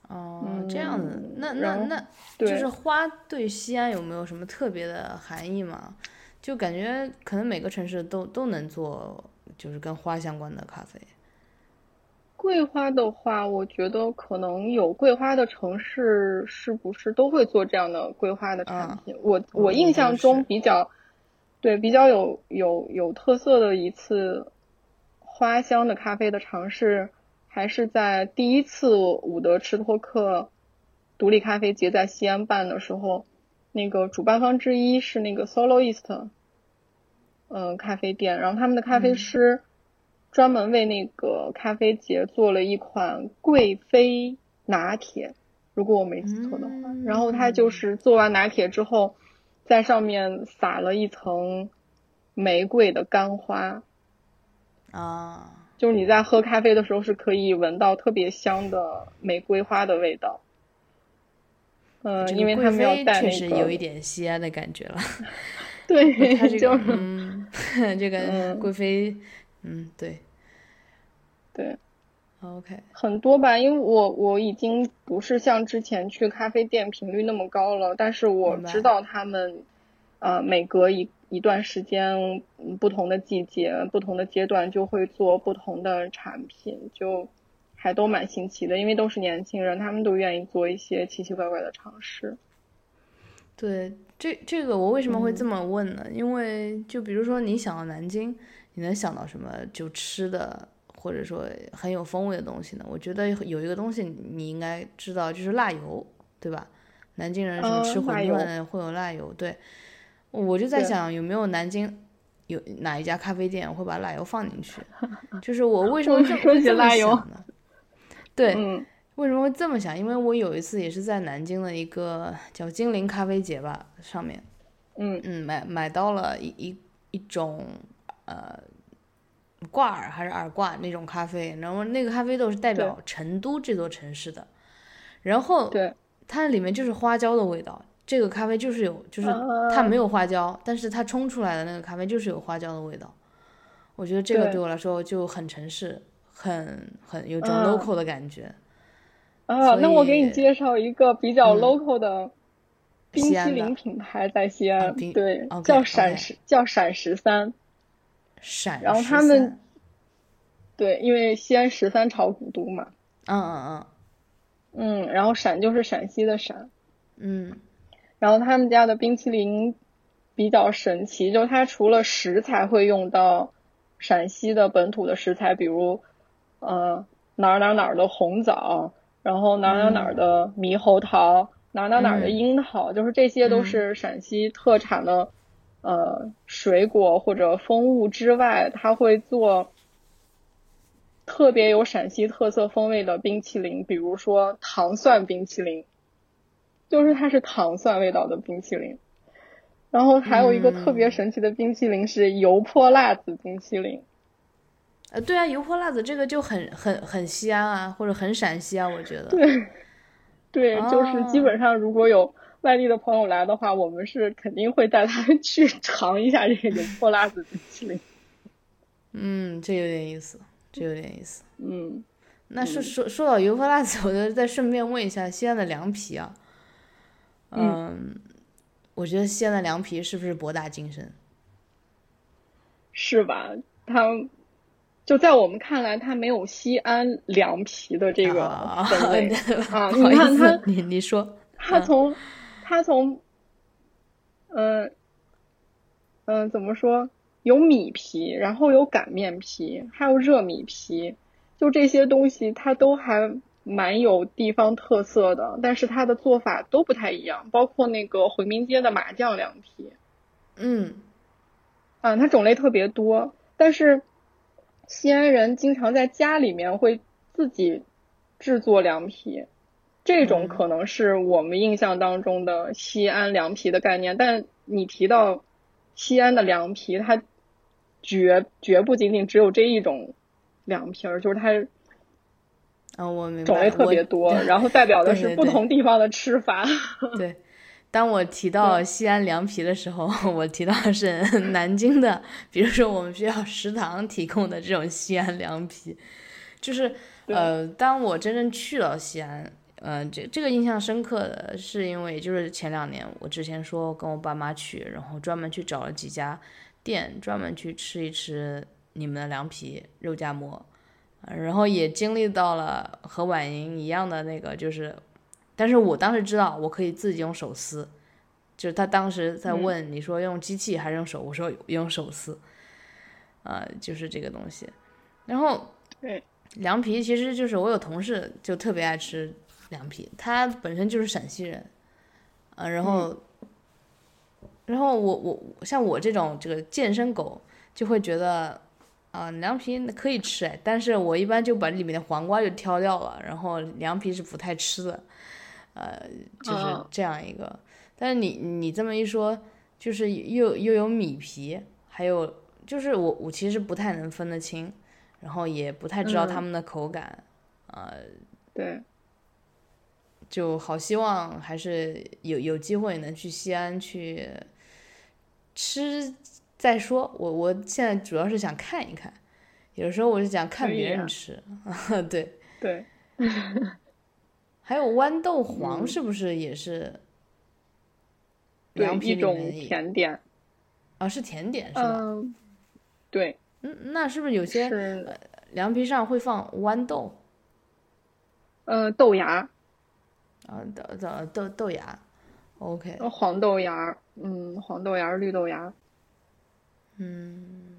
哦，这样子，那那那，就是花对西安有没有什么特别的含义吗？就感觉可能每个城市都都能做，就是跟花相关的咖啡。桂花的话，我觉得可能有桂花的城市是不是都会做这样的桂花的产品？我我印象中比较对比较有有有特色的一次花香的咖啡的尝试，还是在第一次伍德吃托克独立咖啡节在西安办的时候，那个主办方之一是那个 Soloist。嗯，咖啡店，然后他们的咖啡师专门为那个咖啡节做了一款贵妃拿铁，如果我没记错的话。然后他就是做完拿铁之后，在上面撒了一层玫瑰的干花。啊，就是你在喝咖啡的时候是可以闻到特别香的玫瑰花的味道。嗯，因为他们要带那个。确实有一点西安的感觉了。对 就是嗯，这个贵妃，嗯，对，对，OK，很多吧，因为我我已经不是像之前去咖啡店频率那么高了，但是我知道他们，呃，每隔一一段时间，不同的季节、不同的阶段就会做不同的产品，就还都蛮新奇的，因为都是年轻人，他们都愿意做一些奇奇怪怪的尝试。对。这这个我为什么会这么问呢？因为就比如说你想到南京，你能想到什么就吃的，或者说很有风味的东西呢？我觉得有一个东西你应该知道，就是辣油，对吧？南京人什么吃馄饨会有辣油，对。我就在想有没有南京有哪一家咖啡店会把奶油放进去？就是我为什么这么这么想呢？对。为什么会这么想？因为我有一次也是在南京的一个叫精灵咖啡节吧，上面，嗯嗯，买买到了一一一种呃挂耳还是耳挂那种咖啡，然后那个咖啡豆是代表成都这座城市的，然后对它里面就是花椒的味道，这个咖啡就是有就是它没有花椒，但是它冲出来的那个咖啡就是有花椒的味道，我觉得这个对我来说就很城市，很很有种 local 的感觉。啊，那我给你介绍一个比较 local 的冰淇淋品牌，在西安，对，叫闪十，叫闪十三。闪，然后他们，对，因为西安十三朝古都嘛。嗯嗯嗯。嗯，然后陕就是陕西的陕。嗯。然后他们家的冰淇淋比较神奇，就它除了食材会用到陕西的本土的食材，比如呃哪儿哪儿哪儿的红枣。然后哪儿哪儿哪儿的猕猴桃，哪儿哪儿哪儿的樱桃，就是这些都是陕西特产的，呃，水果或者风物之外，他会做特别有陕西特色风味的冰淇淋，比如说糖蒜冰淇淋，就是它是糖蒜味道的冰淇淋。然后还有一个特别神奇的冰淇淋是油泼辣子冰淇淋。呃，对啊，油泼辣子这个就很很很西安啊，或者很陕西啊，我觉得。对，对，就是基本上如果有外地的朋友来的话，我们是肯定会带他去 尝一下这个油泼辣子冰淇淋。嗯，这有点意思，这有点意思。嗯，那说说说到油泼辣子，我就再顺便问一下西安的凉皮啊。嗯，我觉得西安的凉皮是不是博大精深？是吧？它就在我们看来，它没有西安凉皮的这个分类啊。你看它，你你说，它从它从，嗯嗯，怎么说？有米皮，然后有擀面皮，还有热米皮，就这些东西，它都还。蛮有地方特色的，但是它的做法都不太一样，包括那个回民街的麻酱凉皮，嗯，啊，它种类特别多，但是西安人经常在家里面会自己制作凉皮，这种可能是我们印象当中的西安凉皮的概念。但你提到西安的凉皮，它绝绝不仅仅只有这一种凉皮儿，就是它。嗯，我明白。种类特别多，然后代表的是不同地方的吃法。对，当我提到西安凉皮的时候，我提到的是 南京的，比如说我们学校食堂提供的这种西安凉皮。就是呃，当我真正去了西安，嗯，这这个印象深刻的是因为就是前两年我之前说跟我爸妈去，然后专门去找了几家店，专门去吃一吃你们的凉皮肉夹馍。然后也经历到了和婉莹一样的那个，就是，但是我当时知道我可以自己用手撕，就是他当时在问你说用机器还是用手，我说用手撕，啊，就是这个东西。然后，对，凉皮其实就是我有同事就特别爱吃凉皮，他本身就是陕西人，啊，然后，然后我我像我这种这个健身狗就会觉得。啊，凉皮可以吃哎，但是我一般就把里面的黄瓜就挑掉了，然后凉皮是不太吃的，呃，就是这样一个。但是你你这么一说，就是又又有米皮，还有就是我我其实不太能分得清，然后也不太知道他们的口感，呃，对，就好希望还是有有机会能去西安去吃。再说，我我现在主要是想看一看，有时候我是想看别人吃，对 对。还有豌豆黄是不是也是？凉皮一种甜点。啊，是甜点是吧？嗯，对。嗯，那是不是有些凉皮上会放豌豆？呃，豆芽。啊，豆豆豆豆芽，OK。黄豆芽，嗯，黄豆芽，绿豆芽。嗯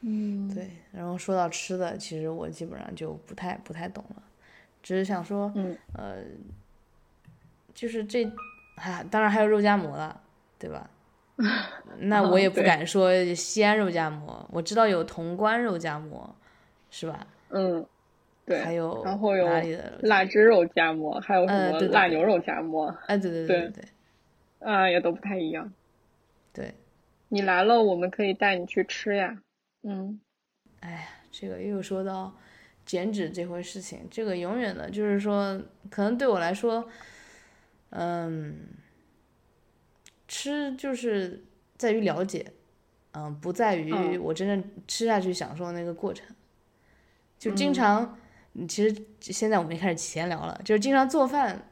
嗯，对。然后说到吃的，其实我基本上就不太不太懂了，只是想说，嗯，呃，就是这，啊，当然还有肉夹馍了，对吧？那我也不敢说西安肉夹馍，我知道有潼关肉夹馍，是吧？嗯，对。还有然后有哪里的腊汁肉夹馍，还有什么腊牛肉夹馍？哎，对对对对对，啊，也都不太一样。对。你来了，我们可以带你去吃呀。嗯，哎呀，这个又说到减脂这回事情，这个永远的，就是说，可能对我来说，嗯，吃就是在于了解，嗯，不在于我真正吃下去享受那个过程。就经常，其实现在我们也开始闲聊了，就是经常做饭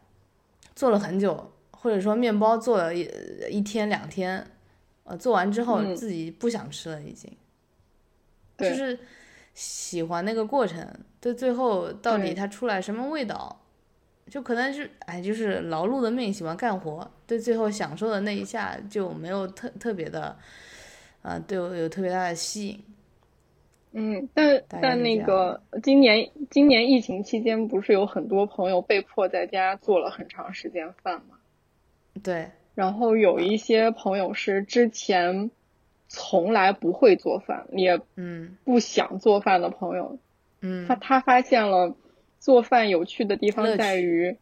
做了很久，或者说面包做了一一天两天。呃，做完之后自己不想吃了，已经，就是喜欢那个过程，对，最后到底它出来什么味道，就可能是哎，就是劳碌的命，喜欢干活，对，最后享受的那一下就没有特特别的，啊，对我有特别大的吸引。嗯，但但那个今年今年疫情期间，不是有很多朋友被迫在家做了很长时间饭吗？对。然后有一些朋友是之前从来不会做饭，也嗯不想做饭的朋友，嗯，他他发现了做饭有趣的地方在于，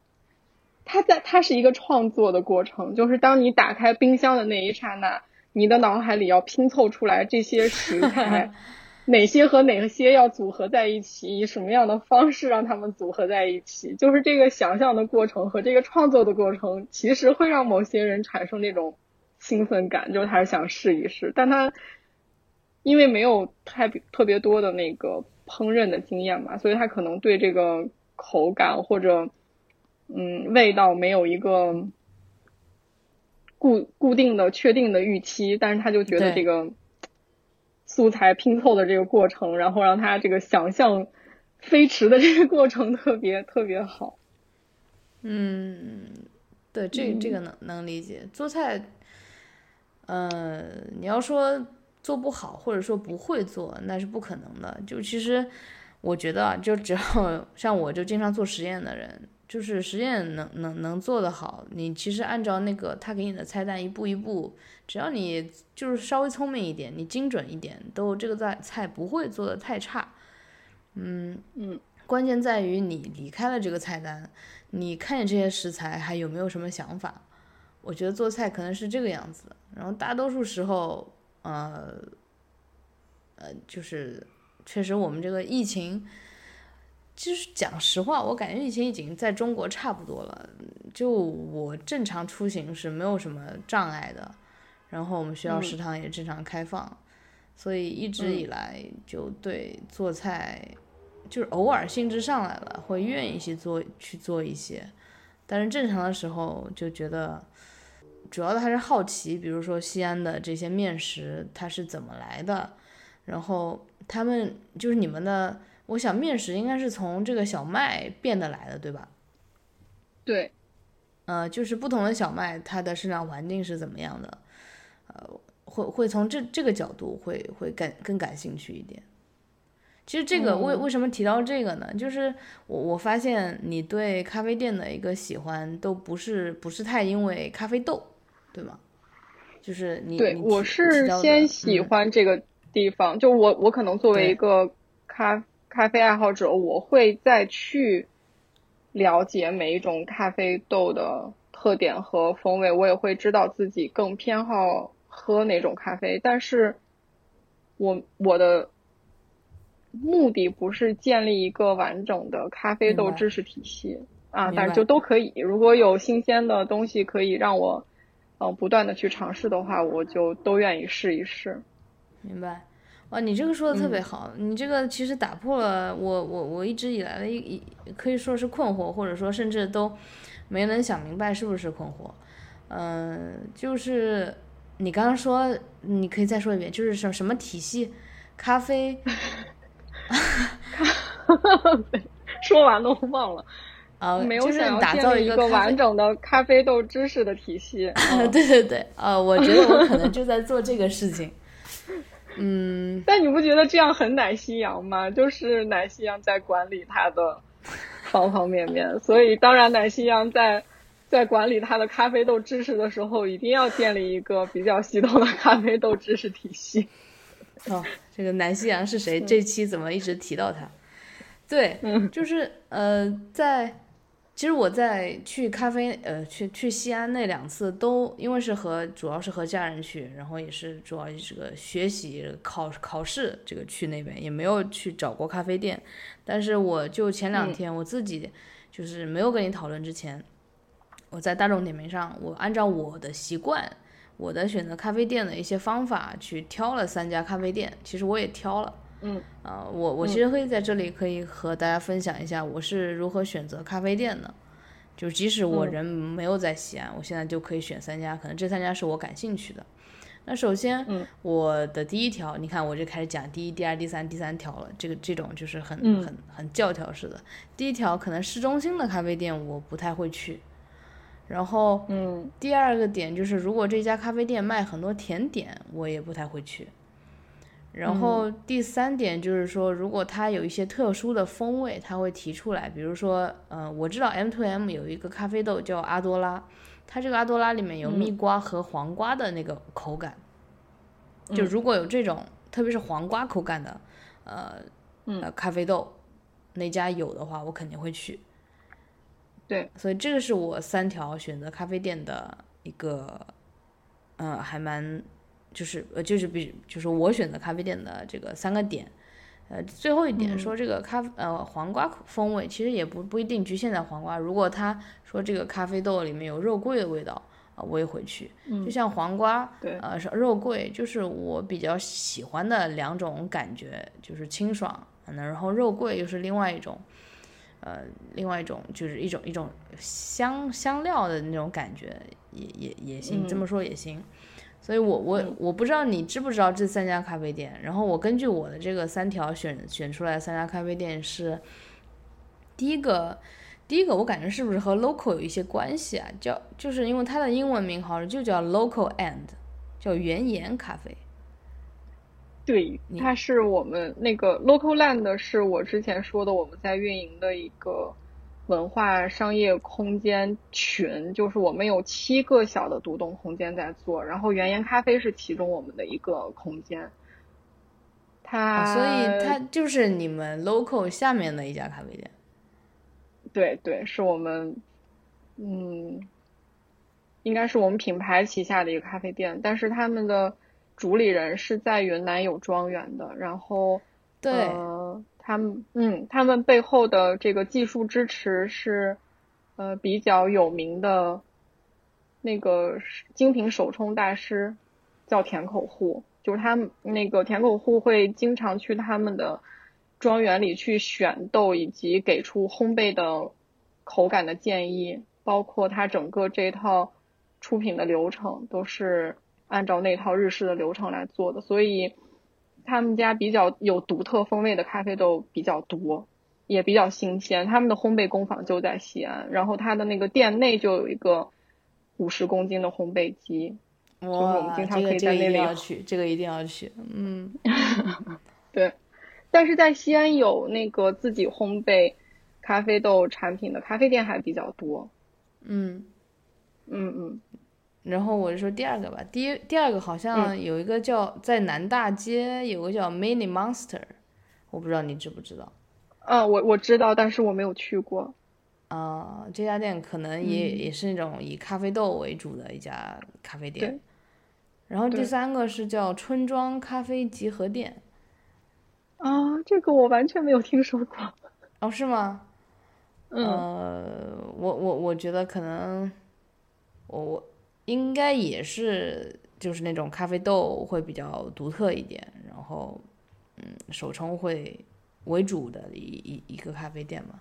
他在他是一个创作的过程，就是当你打开冰箱的那一刹那，你的脑海里要拼凑出来这些食材。哪些和哪些要组合在一起，以什么样的方式让他们组合在一起？就是这个想象的过程和这个创作的过程，其实会让某些人产生那种兴奋感，就是他是想试一试，但他因为没有太特别多的那个烹饪的经验嘛，所以他可能对这个口感或者嗯味道没有一个固固定的、确定的预期，但是他就觉得这个素材拼凑的这个过程，然后让他这个想象飞驰的这个过程特别特别好。嗯，对，这这个能能理解。做菜，呃，你要说做不好，或者说不会做，那是不可能的。就其实我觉得，就只要像我就经常做实验的人。就是实验能能能做得好，你其实按照那个他给你的菜单一步一步，只要你就是稍微聪明一点，你精准一点，都这个菜菜不会做的太差。嗯嗯，关键在于你离开了这个菜单，你看见这些食材还有没有什么想法？我觉得做菜可能是这个样子。然后大多数时候，呃呃，就是确实我们这个疫情。其实讲实话，我感觉疫情已经在中国差不多了。就我正常出行是没有什么障碍的，然后我们学校食堂也正常开放，所以一直以来就对做菜，就是偶尔兴致上来了，会愿意去做去做一些。但是正常的时候就觉得，主要的还是好奇，比如说西安的这些面食它是怎么来的，然后他们就是你们的。我想面食应该是从这个小麦变得来的，对吧？对，呃，就是不同的小麦，它的生长环境是怎么样的？呃，会会从这这个角度会会感更感兴趣一点。其实这个为为什么提到这个呢？就是我我发现你对咖啡店的一个喜欢都不是不是太因为咖啡豆，对吗？就是你对我是先喜欢这个地方，就我我可能作为一个咖。咖啡爱好者，我会再去了解每一种咖啡豆的特点和风味，我也会知道自己更偏好喝哪种咖啡。但是，我我的目的不是建立一个完整的咖啡豆知识体系啊，但是就都可以。如果有新鲜的东西可以让我嗯不断的去尝试的话，我就都愿意试一试。明白。啊，你这个说的特别好，你这个其实打破了我我我一直以来的一一可以说是困惑，或者说甚至都没能想明白是不是困惑。嗯，就是你刚刚说，你可以再说一遍，就是什什么体系？咖啡？说完都忘了。啊，没有想打造一个完整的咖啡豆知识的体系。对对对，啊，我觉得我可能就在做这个事情。嗯，但你不觉得这样很奶昔羊吗？就是奶昔羊在管理他的方方面面，所以当然奶昔羊在在管理他的咖啡豆知识的时候，一定要建立一个比较系统的咖啡豆知识体系。哦，这个奶昔羊是谁？这期怎么一直提到他？对，就是呃，在。其实我在去咖啡，呃，去去西安那两次都因为是和主要是和家人去，然后也是主要这个学习考考试这个去那边，也没有去找过咖啡店。但是我就前两天我自己就是没有跟你讨论之前，我在大众点评上，我按照我的习惯，我的选择咖啡店的一些方法去挑了三家咖啡店。其实我也挑了。嗯啊，我我其实可以在这里可以和大家分享一下我是如何选择咖啡店的，就即使我人没有在西安，我现在就可以选三家，可能这三家是我感兴趣的。那首先，我的第一条，你看我就开始讲第一、第二、第三、第三条了，这个这种就是很很很教条式的。第一条可能市中心的咖啡店我不太会去，然后嗯，第二个点就是如果这家咖啡店卖很多甜点，我也不太会去。然后第三点就是说，如果它有一些特殊的风味，它会提出来。比如说，嗯，我知道 M to M 有一个咖啡豆叫阿多拉，它这个阿多拉里面有蜜瓜和黄瓜的那个口感。就如果有这种，特别是黄瓜口感的，呃，呃，咖啡豆，那家有的话，我肯定会去。对，所以这个是我三条选择咖啡店的一个，呃，还蛮。就是呃，就是比就是我选择咖啡店的这个三个点，呃，最后一点说这个咖呃黄瓜风味其实也不不一定局限在黄瓜，如果他说这个咖啡豆里面有肉桂的味道啊，我也会去。就像黄瓜，对，呃，肉桂就是我比较喜欢的两种感觉，就是清爽，然后肉桂又是另外一种，呃，另外一种就是一种一种香香料的那种感觉，也也也行，这么说也行。所以我我我不知道你知不知道这三家咖啡店，然后我根据我的这个三条选选出来三家咖啡店是，第一个第一个我感觉是不是和 local 有一些关系啊？叫就是因为它的英文名好像就叫 local and，叫原岩咖啡。对，它是我们那个 Local Land，是我之前说的我们在运营的一个文化商业空间群，就是我们有七个小的独栋空间在做，然后原研咖啡是其中我们的一个空间。它，所以它就是你们 Local 下面的一家咖啡店。对对，是我们，嗯，应该是我们品牌旗下的一个咖啡店，但是他们的。主理人是在云南有庄园的，然后，对，他们，嗯，他们背后的这个技术支持是，呃，比较有名的，那个精品手冲大师，叫田口户，就是他们那个田口户会经常去他们的庄园里去选豆，以及给出烘焙的口感的建议，包括他整个这套出品的流程都是。按照那套日式的流程来做的，所以他们家比较有独特风味的咖啡豆比较多，也比较新鲜。他们的烘焙工坊就在西安，然后他的那个店内就有一个五十公斤的烘焙机，就是我们经常可以在那里。要去，这个一定要去。嗯，对。但是在西安有那个自己烘焙咖啡豆产品的咖啡店还比较多。嗯，嗯嗯。然后我就说第二个吧，第一第二个好像有一个叫在南大街有个叫 Mini Monster，我不知道你知不知道。啊，我我知道，但是我没有去过。啊，这家店可能也也是那种以咖啡豆为主的一家咖啡店。然后第三个是叫春庄咖啡集合店。啊，这个我完全没有听说过。哦，是吗？嗯。呃，我我我觉得可能，我我。应该也是，就是那种咖啡豆会比较独特一点，然后，嗯，手冲会为主的一一一个咖啡店嘛。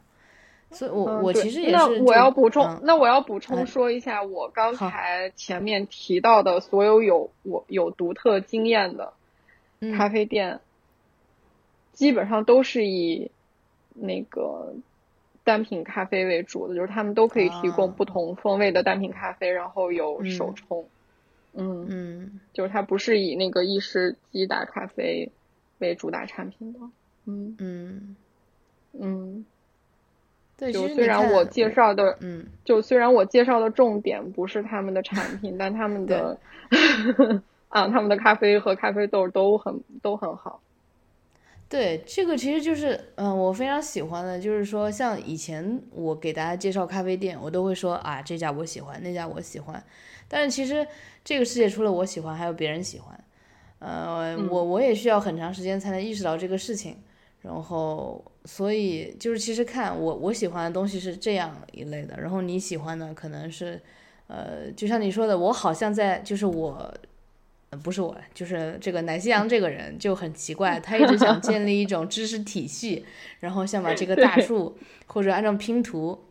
所以，我我其实也是。那我要补充，那我要补充说一下，我刚才前面提到的所有有我有独特经验的咖啡店，基本上都是以那个。单品咖啡为主的，就是他们都可以提供不同风味的单品咖啡，然后有手冲。嗯嗯，就是它不是以那个意式机打咖啡为主打产品的。嗯嗯嗯，对，就虽然我介绍的，嗯，就虽然我介绍的重点不是他们的产品，但他们的 啊，他们的咖啡和咖啡豆都很都很好。对，这个其实就是，嗯，我非常喜欢的，就是说，像以前我给大家介绍咖啡店，我都会说啊，这家我喜欢，那家我喜欢。但是其实这个世界除了我喜欢，还有别人喜欢。呃，我我也需要很长时间才能意识到这个事情。然后，所以就是其实看我我喜欢的东西是这样一类的，然后你喜欢的可能是，呃，就像你说的，我好像在就是我。不是我，就是这个奶昔阳这个人就很奇怪，他一直想建立一种知识体系，然后想把这个大树或者按照拼图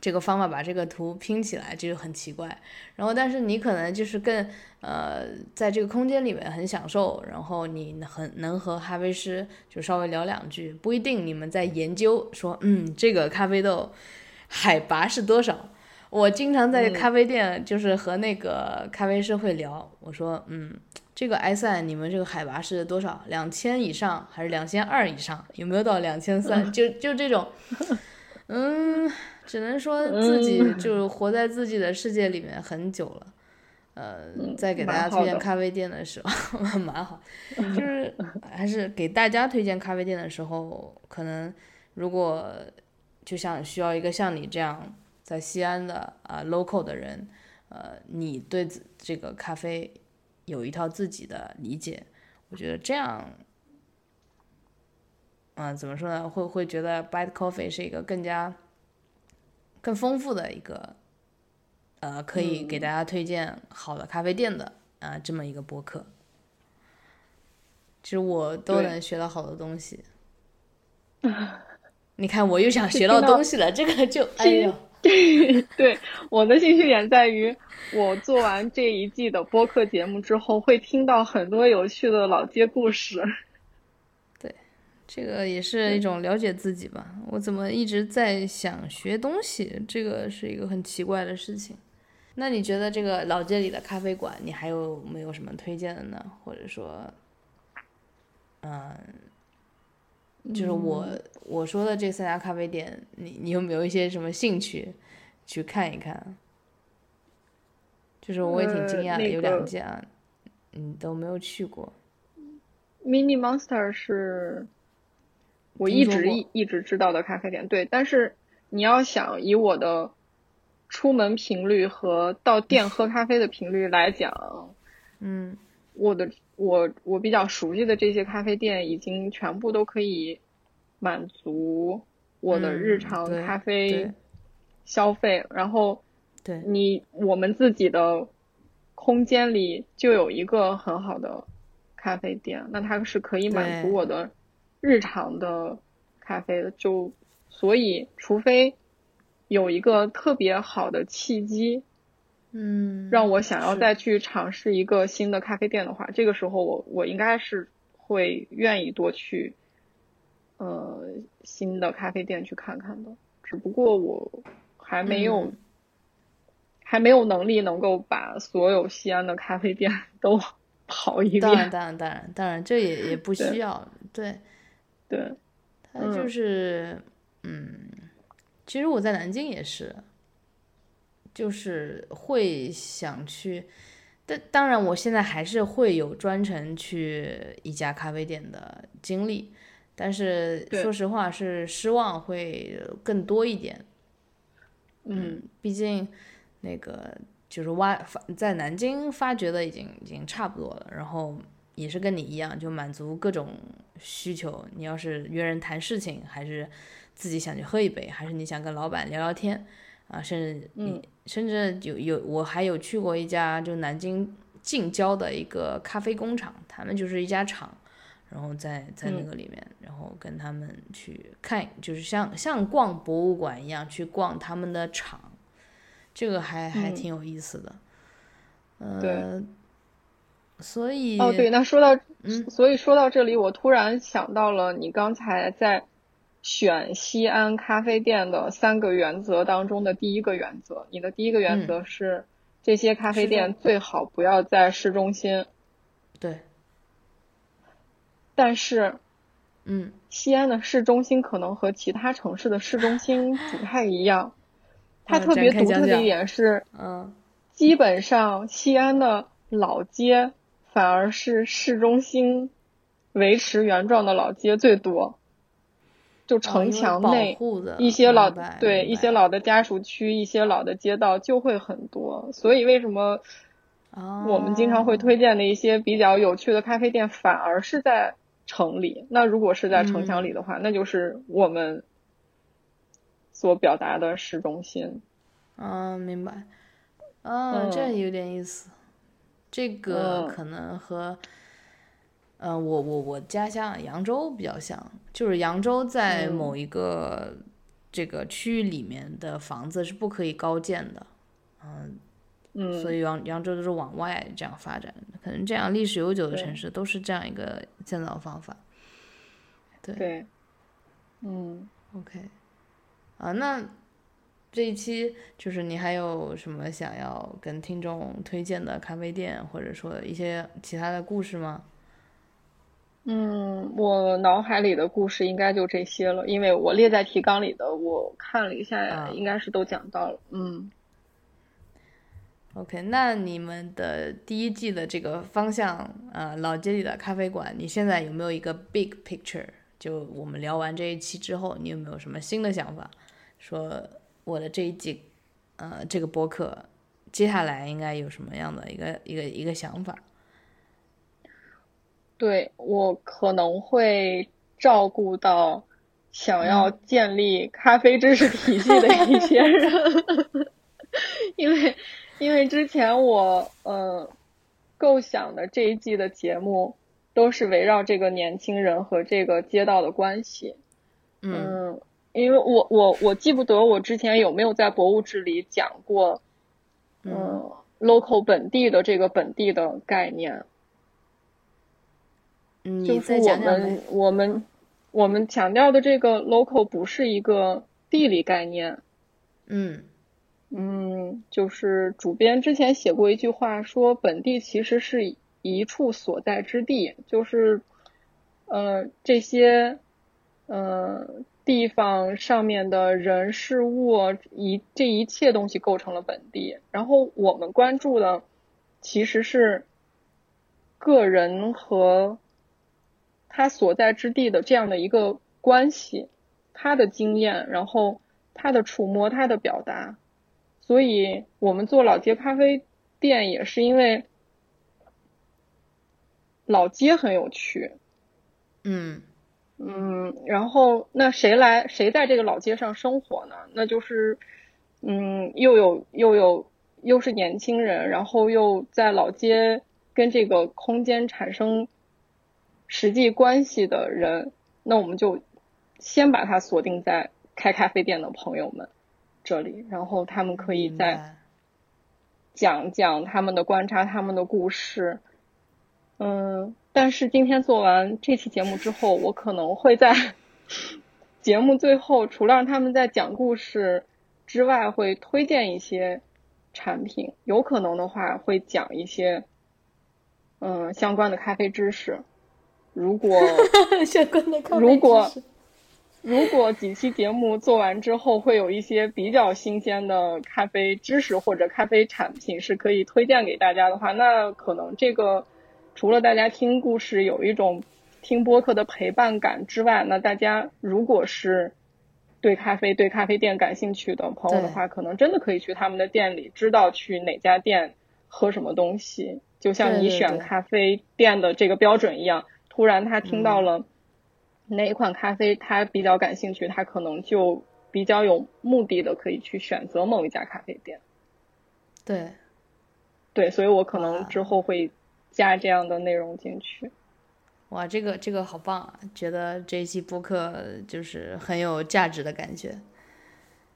这个方法把这个图拼起来，这就很奇怪。然后，但是你可能就是更呃，在这个空间里面很享受，然后你很能和咖啡师就稍微聊两句，不一定你们在研究说，嗯，这个咖啡豆海拔是多少。我经常在咖啡店，就是和那个咖啡师会聊。我说，嗯，这个埃塞你们这个海拔是多少？两千以上还是两千二以上？有没有到两千三？就就这种，嗯，只能说自己就活在自己的世界里面很久了。呃，在给大家推荐咖啡店的时候，蛮好。就是还是给大家推荐咖啡店的时候，可能如果就像需要一个像你这样。在西安的啊，local 的人，呃，你对这个咖啡有一套自己的理解，我觉得这样，嗯，怎么说呢？会会觉得 Bad Coffee 是一个更加更丰富的一个，呃，可以给大家推荐好的咖啡店的啊，这么一个播客。其实我都能学到好多东西。你看，我又想学到东西了，这个就哎呦，对 对，我的兴趣点在于，我做完这一季的播客节目之后，会听到很多有趣的老街故事。对，这个也是一种了解自己吧。我怎么一直在想学东西？这个是一个很奇怪的事情。那你觉得这个老街里的咖啡馆，你还有没有什么推荐的呢？或者说，嗯，就是我我说的这三家咖啡店，你你有没有一些什么兴趣去看一看？就是我也挺惊讶的，有两家，嗯，都没有去过。Mini Monster 是我一直一一直知道的咖啡店，对，但是你要想以我的。出门频率和到店喝 咖啡的频率来讲，嗯，我的我我比较熟悉的这些咖啡店已经全部都可以满足我的日常咖啡消费。然后，对你我们自己的空间里就有一个很好的咖啡店，那它是可以满足我的日常的咖啡的。就所以，除非。有一个特别好的契机，嗯，让我想要再去尝试一个新的咖啡店的话，这个时候我我应该是会愿意多去，呃，新的咖啡店去看看的。只不过我还没有，还没有能力能够把所有西安的咖啡店 都跑一遍。当然，当然，当然，当然，这也也不需要。对，对，他就是，嗯。其实我在南京也是，就是会想去，但当然我现在还是会有专程去一家咖啡店的经历，但是说实话是失望会更多一点。嗯，毕竟那个就是挖发在南京发掘的已经已经差不多了，然后也是跟你一样，就满足各种需求。你要是约人谈事情，还是。自己想去喝一杯，还是你想跟老板聊聊天啊？甚至你甚至有有我还有去过一家就南京近郊的一个咖啡工厂，他们就是一家厂，然后在在那个里面，然后跟他们去看，就是像像逛博物馆一样去逛他们的厂，这个还还挺有意思的。嗯对，所以哦对，那说到嗯，所以说到这里，我突然想到了你刚才在。选西安咖啡店的三个原则当中的第一个原则，你的第一个原则是这些咖啡店最好不要在市中心。对。但是，嗯，西安的市中心可能和其他城市的市中心不太一样，它特别独特的一点是，嗯，基本上西安的老街反而是市中心维持原状的老街最多。就城墙内一些老对一些老的家属区，一些老的街道就会很多。所以为什么我们经常会推荐的一些比较有趣的咖啡店，反而是在城里？那如果是在城墙里的话，那就是我们所表达的市中心。嗯，明白。嗯，这有点意思。这个可能和。嗯，我我我家乡扬州比较像，就是扬州在某一个这个区域里面的房子是不可以高建的，嗯嗯，所以扬扬州都是往外这样发展，可能这样历史悠久的城市都是这样一个建造方法。对。对，嗯，OK，啊，那这一期就是你还有什么想要跟听众推荐的咖啡店，或者说一些其他的故事吗？嗯，我脑海里的故事应该就这些了，因为我列在提纲里的，我看了一下，应该是都讲到了。嗯，OK，那你们的第一季的这个方向，呃，老街里的咖啡馆，你现在有没有一个 big picture？就我们聊完这一期之后，你有没有什么新的想法？说我的这一季，呃，这个播客接下来应该有什么样的一个一个一个想法？对我可能会照顾到想要建立咖啡知识体系的一些人，因为因为之前我呃构想的这一季的节目都是围绕这个年轻人和这个街道的关系，嗯，因为我我我记不得我之前有没有在博物志里讲过，嗯，local 本地的这个本地的概念。就是我们我们我们强调的这个 local 不是一个地理概念。嗯嗯，就是主编之前写过一句话，说本地其实是一处所在之地，就是呃这些呃地方上面的人事物一这一切东西构成了本地，然后我们关注的其实是个人和他所在之地的这样的一个关系，他的经验，然后他的触摸，他的表达，所以我们做老街咖啡店也是因为老街很有趣，嗯嗯，然后那谁来谁在这个老街上生活呢？那就是嗯，又有又有又是年轻人，然后又在老街跟这个空间产生。实际关系的人，那我们就先把它锁定在开咖啡店的朋友们这里，然后他们可以再讲讲他们的观察、他们的故事。嗯，但是今天做完这期节目之后，我可能会在 节目最后，除了让他们在讲故事之外，会推荐一些产品，有可能的话会讲一些嗯相关的咖啡知识。如果 如果如果几期节目做完之后，会有一些比较新鲜的咖啡知识或者咖啡产品是可以推荐给大家的话，那可能这个除了大家听故事有一种听播客的陪伴感之外，那大家如果是对咖啡、对咖啡店感兴趣的朋友的话，可能真的可以去他们的店里，知道去哪家店喝什么东西，就像你选咖啡店的这个标准一样。突然，他听到了哪一款咖啡，他比较感兴趣，他可能就比较有目的的可以去选择某一家咖啡店。对，对，所以我可能之后会加这样的内容进去。哇，这个这个好棒啊！觉得这一期播客就是很有价值的感觉。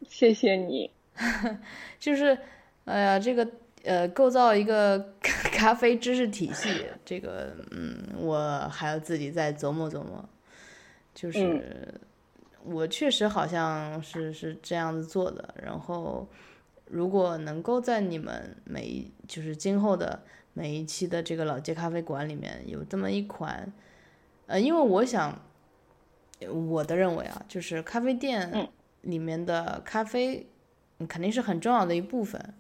谢谢你。就是，哎呀，这个。呃，构造一个 咖啡知识体系，这个，嗯，我还要自己再琢磨琢磨。就是我确实好像是是这样子做的。然后，如果能够在你们每一就是今后的每一期的这个老街咖啡馆里面有这么一款，呃，因为我想我的认为啊，就是咖啡店里面的咖啡肯定是很重要的一部分。嗯，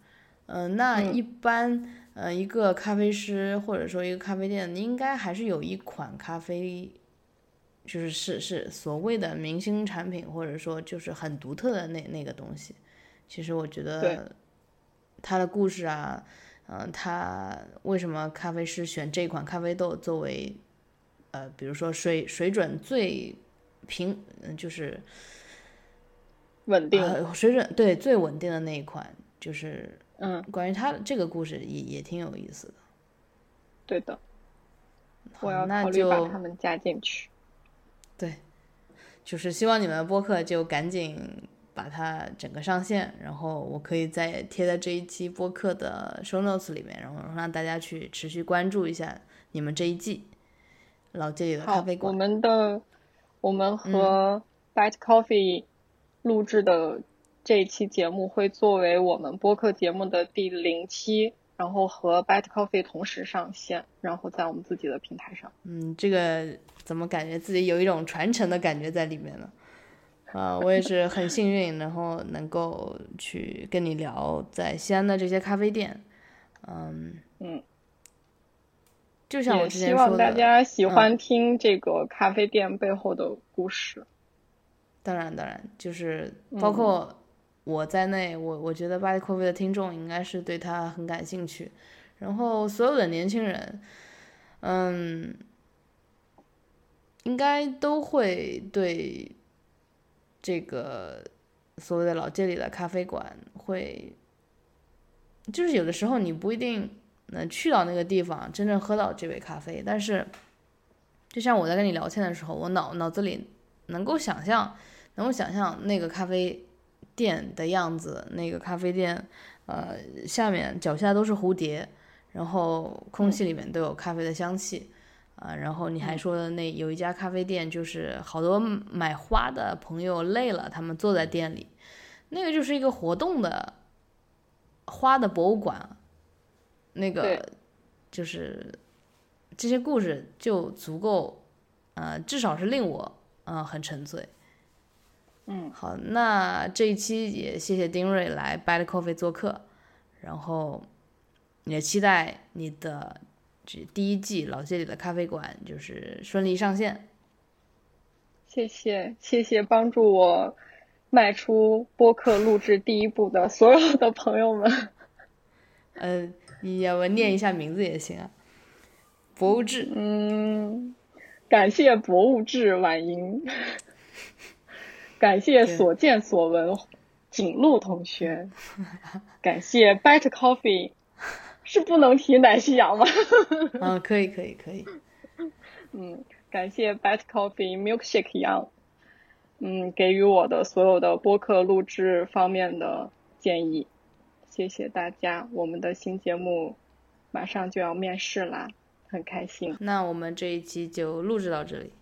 那一般，呃，一个咖啡师或者说一个咖啡店，应该还是有一款咖啡，就是是是所谓的明星产品，或者说就是很独特的那那个东西。其实我觉得，他的故事啊，嗯，他为什么咖啡师选这款咖啡豆作为，呃，比如说水水准最平，嗯，就是稳定水准对最稳定的那一款，就是。嗯，关于他的这个故事也也挺有意思的。对的，我要考虑把他们加进去。对，就是希望你们播客就赶紧把它整个上线，然后我可以再贴在这一期播客的 show notes 里面，然后让大家去持续关注一下你们这一季老街里的咖啡馆。我们的我们和 Bite Coffee 录制的。这一期节目会作为我们播客节目的第零期，然后和 Bad Coffee 同时上线，然后在我们自己的平台上。嗯，这个怎么感觉自己有一种传承的感觉在里面呢？啊，我也是很幸运，然后能够去跟你聊在西安的这些咖啡店。嗯嗯，就像我之前说的，希望大家喜欢听这个咖啡店背后的故事。当然，当然，就是包括。我在内，我我觉得巴黎咖啡的听众应该是对他很感兴趣，然后所有的年轻人，嗯，应该都会对这个所谓的老街里的咖啡馆会，就是有的时候你不一定能去到那个地方真正喝到这杯咖啡，但是就像我在跟你聊天的时候，我脑脑子里能够想象。能够想象那个咖啡店的样子，那个咖啡店，呃，下面脚下都是蝴蝶，然后空气里面都有咖啡的香气，啊，然后你还说的那有一家咖啡店，就是好多买花的朋友累了，他们坐在店里，那个就是一个活动的花的博物馆，那个就是这些故事就足够，呃，至少是令我，呃，很沉醉。嗯，好，那这一期也谢谢丁瑞来 Bad Coffee 做客，然后也期待你的这第一季老街里的咖啡馆就是顺利上线。谢谢谢谢帮助我迈出播客录制第一步的所有的朋友们。呃，你要不念一下名字也行啊。博物志，嗯，感谢博物志婉莹。感谢所见所闻，景路同学。感谢 Better Coffee，是不能提奶昔羊吗？嗯，可以可以可以。嗯，感谢 Better Coffee Milkshake 羊，嗯，给予我的所有的播客录制方面的建议，谢谢大家。我们的新节目马上就要面试啦，很开心。那我们这一期就录制到这里。